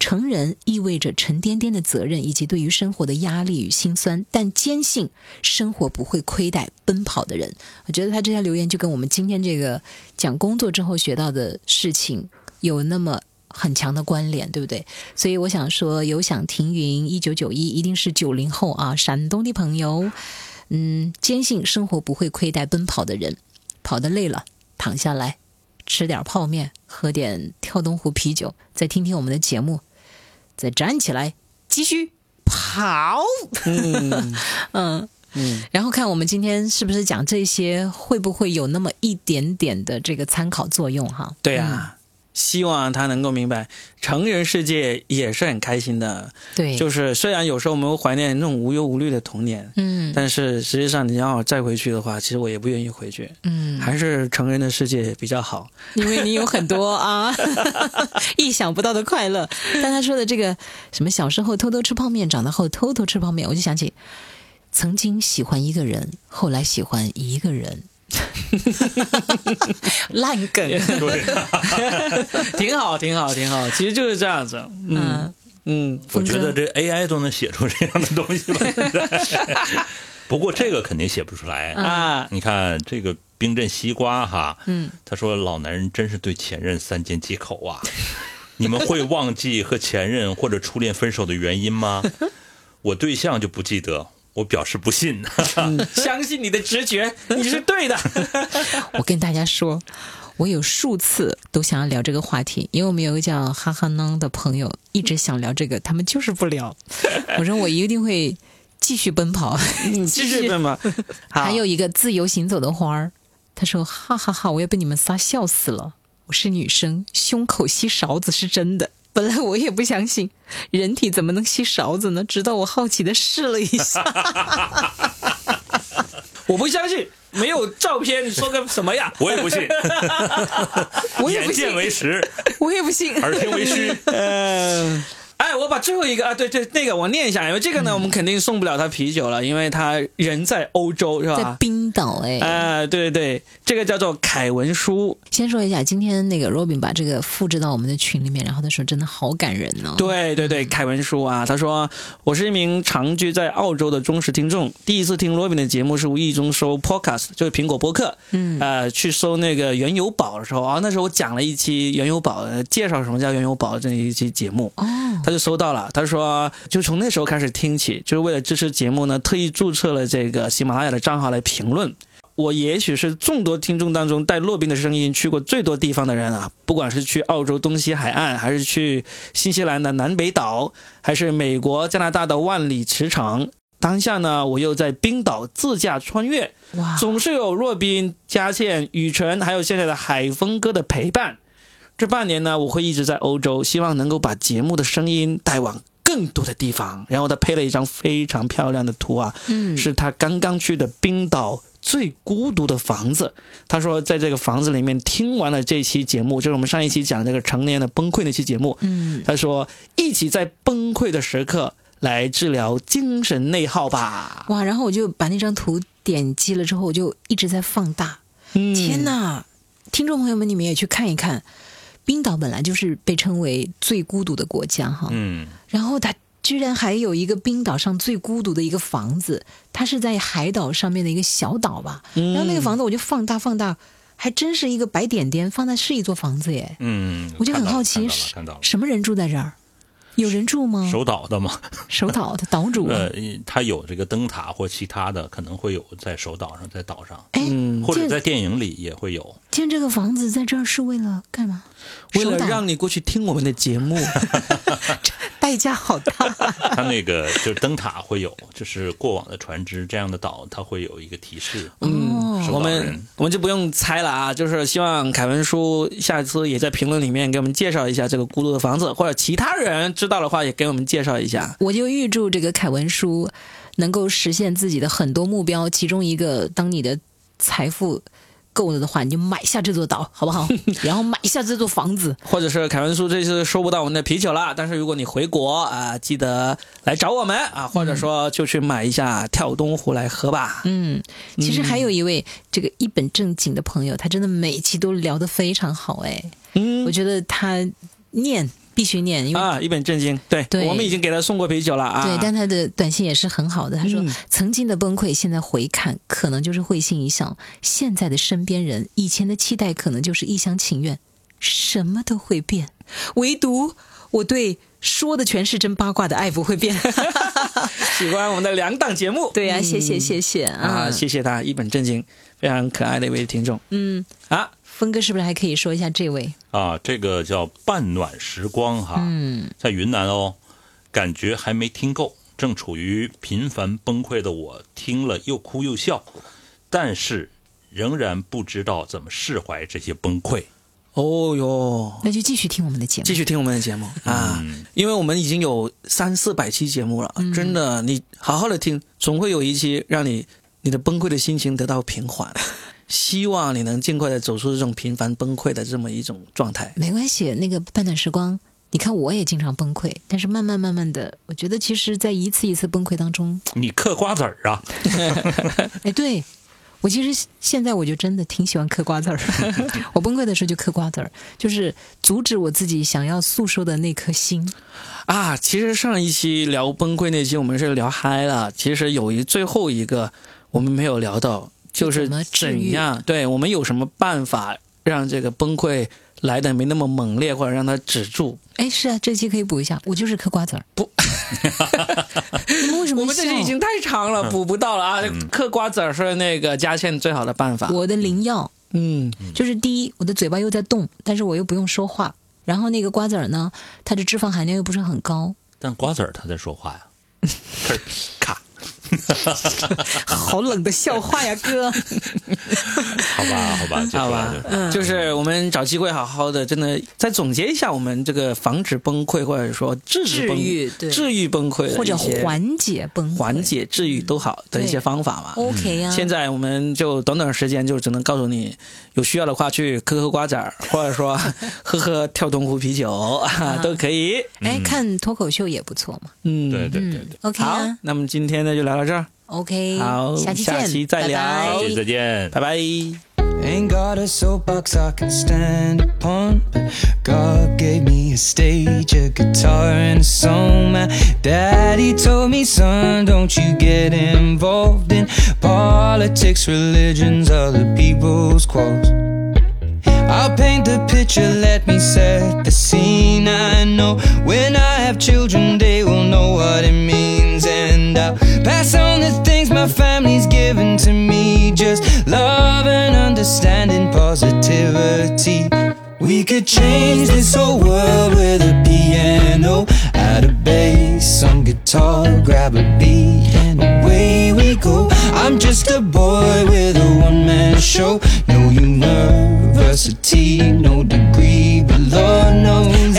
成人意味着沉甸甸的责任以及对于生活的压力与心酸，但坚信生活不会亏待奔跑的人。我觉得他这条留言就跟我们今天这个讲工作之后学到的事情有那么很强的关联，对不对？所以我想说，有想停云一九九一一定是九零后啊，山东的朋友，嗯，坚信生活不会亏待奔跑的人，跑得累了躺下来，吃点泡面，喝点跳东湖啤酒，再听听我们的节目，再站起来继续跑。嗯 嗯。嗯，然后看我们今天是不是讲这些，会不会有那么一点点的这个参考作用哈？对啊。希望他能够明白，成人世界也是很开心的。对，就是虽然有时候我们会怀念那种无忧无虑的童年，嗯，但是实际上你要我再回去的话，其实我也不愿意回去。嗯，还是成人的世界比较好，因为你有很多 啊 意想不到的快乐。但他说的这个什么小时候偷偷吃泡面，长大后偷偷吃泡面，我就想起曾经喜欢一个人，后来喜欢一个人。烂梗，对，挺好，挺好，挺好。其实就是这样子。嗯嗯，我觉得这 AI 都能写出这样的东西来。不过这个肯定写不出来啊！你看这个冰镇西瓜哈，嗯，他说老男人真是对前任三缄其口啊！你们会忘记和前任或者初恋分手的原因吗？我对象就不记得。我表示不信，相信你的直觉，你是对的。我跟大家说，我有数次都想要聊这个话题，因为我们有个叫哈哈囔的朋友一直想聊这个，他们就是不聊。我说我一定会继续奔跑，继续奔跑。还有一个自由行走的花儿，他说哈哈哈，我要被你们仨笑死了。我是女生，胸口吸勺子是真的。本来我也不相信，人体怎么能吸勺子呢？直到我好奇的试了一下，我不相信，没有照片，你说个什么呀？我也不信，我也不信，眼见为实，我也不信，耳听为虚，嗯。哎，我把最后一个啊，对对，那个我念一下，因为这个呢，我们肯定送不了他啤酒了，因为他人在欧洲，是吧？在冰岛，哎，哎，对对对，这个叫做凯文书。先说一下，今天那个 Robin 把这个复制到我们的群里面，然后他说真的好感人呢。对对对，凯文书啊，他说我是一名长居在澳洲的忠实听众，第一次听 Robin 的节目是无意中搜 Podcast，就是苹果播客，嗯，呃，去搜那个原油宝的时候啊，那时候我讲了一期原油宝，介绍什么叫原油宝这一期节目，哦，他。就收到了，他说，就从那时候开始听起，就是为了支持节目呢，特意注册了这个喜马拉雅的账号来评论。我也许是众多听众当中带洛宾的声音去过最多地方的人啊，不管是去澳洲东西海岸，还是去新西兰的南北岛，还是美国、加拿大的万里驰骋。当下呢，我又在冰岛自驾穿越，哇，总是有洛宾、佳倩、雨辰，还有现在的海峰哥的陪伴。这半年呢，我会一直在欧洲，希望能够把节目的声音带往更多的地方。然后他配了一张非常漂亮的图啊，嗯，是他刚刚去的冰岛最孤独的房子。他说，在这个房子里面听完了这期节目，就是我们上一期讲这个成年的崩溃那期节目，嗯，他说一起在崩溃的时刻来治疗精神内耗吧。哇！然后我就把那张图点击了之后，我就一直在放大。天哪！听众朋友们，你们也去看一看。冰岛本来就是被称为最孤独的国家，哈，嗯，然后他居然还有一个冰岛上最孤独的一个房子，它是在海岛上面的一个小岛吧，然后那个房子我就放大放大，还真是一个白点点，放在是一座房子耶，嗯，我就很好奇，什么人住在这儿？有人住吗？守岛的吗？守岛的岛主。呃，他有这个灯塔或其他的，可能会有在守岛上，在岛上。哎，或者在电影里也会有。建这个房子在这儿是为了干嘛？为了让你过去听我们的节目，代价好大。他那个就是灯塔会有，就是过往的船只这样的岛，它会有一个提示。嗯，我们我们就不用猜了啊，就是希望凯文叔下次也在评论里面给我们介绍一下这个孤独的房子，或者其他人知道的话也给我们介绍一下。我就预祝这个凯文叔能够实现自己的很多目标，其中一个，当你的财富。够了的话，你就买下这座岛，好不好？然后买下这座房子，或者是凯文叔这次收不到我们的啤酒了，但是如果你回国啊，记得来找我们啊，或者说就去买一下跳东湖来喝吧。嗯，其实还有一位这个一本正经的朋友，他真的每期都聊得非常好，哎，嗯，我觉得他念。必须念，因为啊，一本正经。对，我们已经给他送过啤酒了啊。对，但他的短信也是很好的。他说：“曾经的崩溃，现在回看，可能就是会心一笑；现在的身边人，以前的期待，可能就是一厢情愿。什么都会变，唯独我对说的全是真八卦的爱不会变。”喜欢我们的两档节目，对呀，谢谢谢谢啊，谢谢他，一本正经，非常可爱的一位听众。嗯啊。峰哥是不是还可以说一下这位啊？这个叫半暖时光哈，嗯，在云南哦，感觉还没听够，正处于频繁崩溃的我听了又哭又笑，但是仍然不知道怎么释怀这些崩溃。哦哟，那就继续听我们的节目。继续听我们的节目啊，因为我们已经有三四百期节目了，真的，你好好的听，总会有一期让你你的崩溃的心情得到平缓。希望你能尽快的走出这种频繁崩溃的这么一种状态。没关系，那个半段时光，你看我也经常崩溃，但是慢慢慢慢的，我觉得其实，在一次一次崩溃当中，你嗑瓜子儿啊？哎，对我其实现在我就真的挺喜欢嗑瓜子儿。我崩溃的时候就嗑瓜子儿，就是阻止我自己想要诉说的那颗心。啊，其实上一期聊崩溃那期我们是聊嗨了，其实有一最后一个我们没有聊到。就是怎样？对我们有什么办法让这个崩溃来的没那么猛烈，或者让它止住？哎，是啊，这期可以补一下。我就是嗑瓜子儿。不，你们为什么？我们这期已经太长了，补不到了啊！嗑瓜子儿是那个佳倩最好的办法。我的灵药，嗯，就是第一，我的嘴巴又在动，但是我又不用说话。然后那个瓜子儿呢，它的脂肪含量又不是很高。但瓜子儿它在说话呀，咔。好冷的笑话呀，哥！好吧，好吧，好吧，就是我们找机会好好的，真的再总结一下我们这个防止崩溃，或者说治治愈、治愈崩溃，或者缓解崩溃、缓解治愈都好的一些方法嘛。OK 呀。现在我们就短短时间就只能告诉你，有需要的话去嗑嗑瓜子儿，或者说喝喝跳东湖啤酒 都可以。哎，看脱口秀也不错嘛。嗯，对对对对。OK，好，那么今天呢就聊到这儿。OK，好，下期见，下期再聊，拜拜再见，拜拜。Ain't got a soapbox I can stand upon. God gave me a stage, a guitar, and a song. My daddy told me, son, don't you get involved in politics, religions, other people's quarrels. I'll paint the picture, let me set the scene. I know when I have children, they will know what it means. And I'll pass on the things my family's given to me just love and understanding, positivity. We could change this whole world with a piano, add a bass, some guitar, grab a beat, and away we go. I'm just a boy with a one man show. No university, no degree, but Lord knows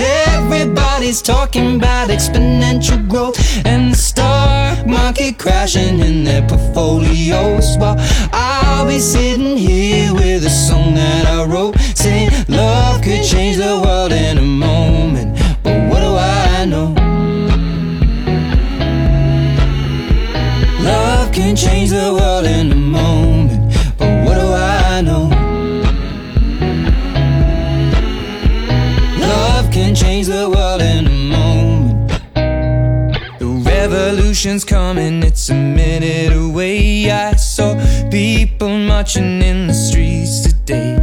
everybody's talking about exponential growth and the stock market crashing in their portfolios. While I'll be sitting here with a song that I wrote saying love could change the world in a moment. But what do I know? Love can change the world in a moment. Revolution's coming, it's a minute away. I saw people marching in the streets today.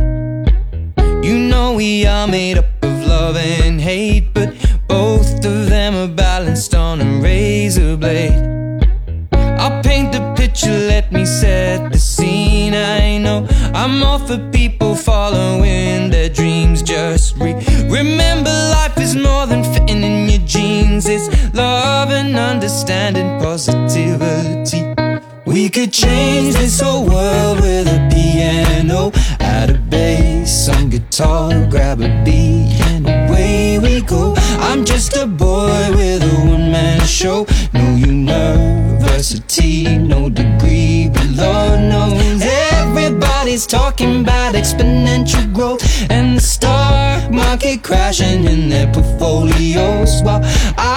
You know we are made up of love and hate, but both of them are balanced on a razor blade. I'll paint the picture, let me set the scene. I know I'm all for people understanding, positivity. We could change this whole world with a piano, add a bass, some guitar, grab a beat, and away we go. I'm just a boy with a one man show. No university, no degree, but Lord knows everybody's talking about exponential growth and the stock market crashing in their portfolios. While I'll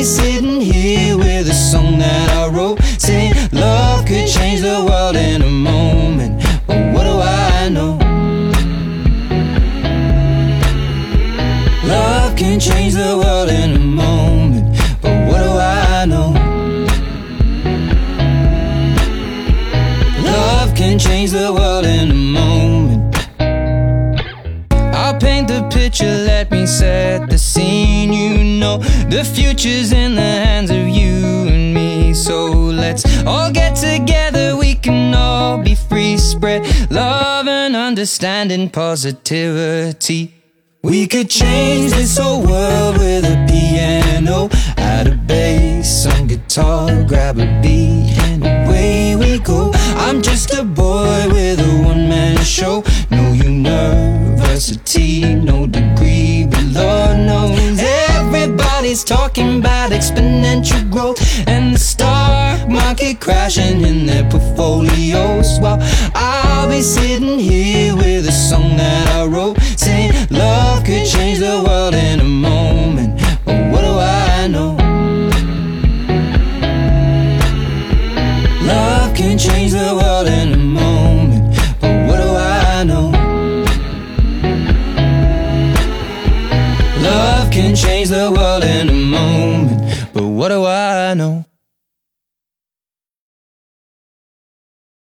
be sitting here with a song that I wrote saying love could change the world in a moment. But what do I know? Love can change the world in a moment. But what do I know? Love can change the world in a moment. I'll paint the picture, know the future's in the hands of you and me. So let's all get together, we can all be free. Spread love and understanding, positivity. We could change this whole world with a piano, add a bass, on guitar, grab a beat, and away we go. I'm just a boy with a one-man show. No university, no degree, but Lord knows Everybody's talking about exponential growth and the stock market crashing in their portfolios. While I'll be sitting here with a song that I wrote saying love could change the world in a moment. But what do I know? Love can change the world in the world in a moment. But what do I know?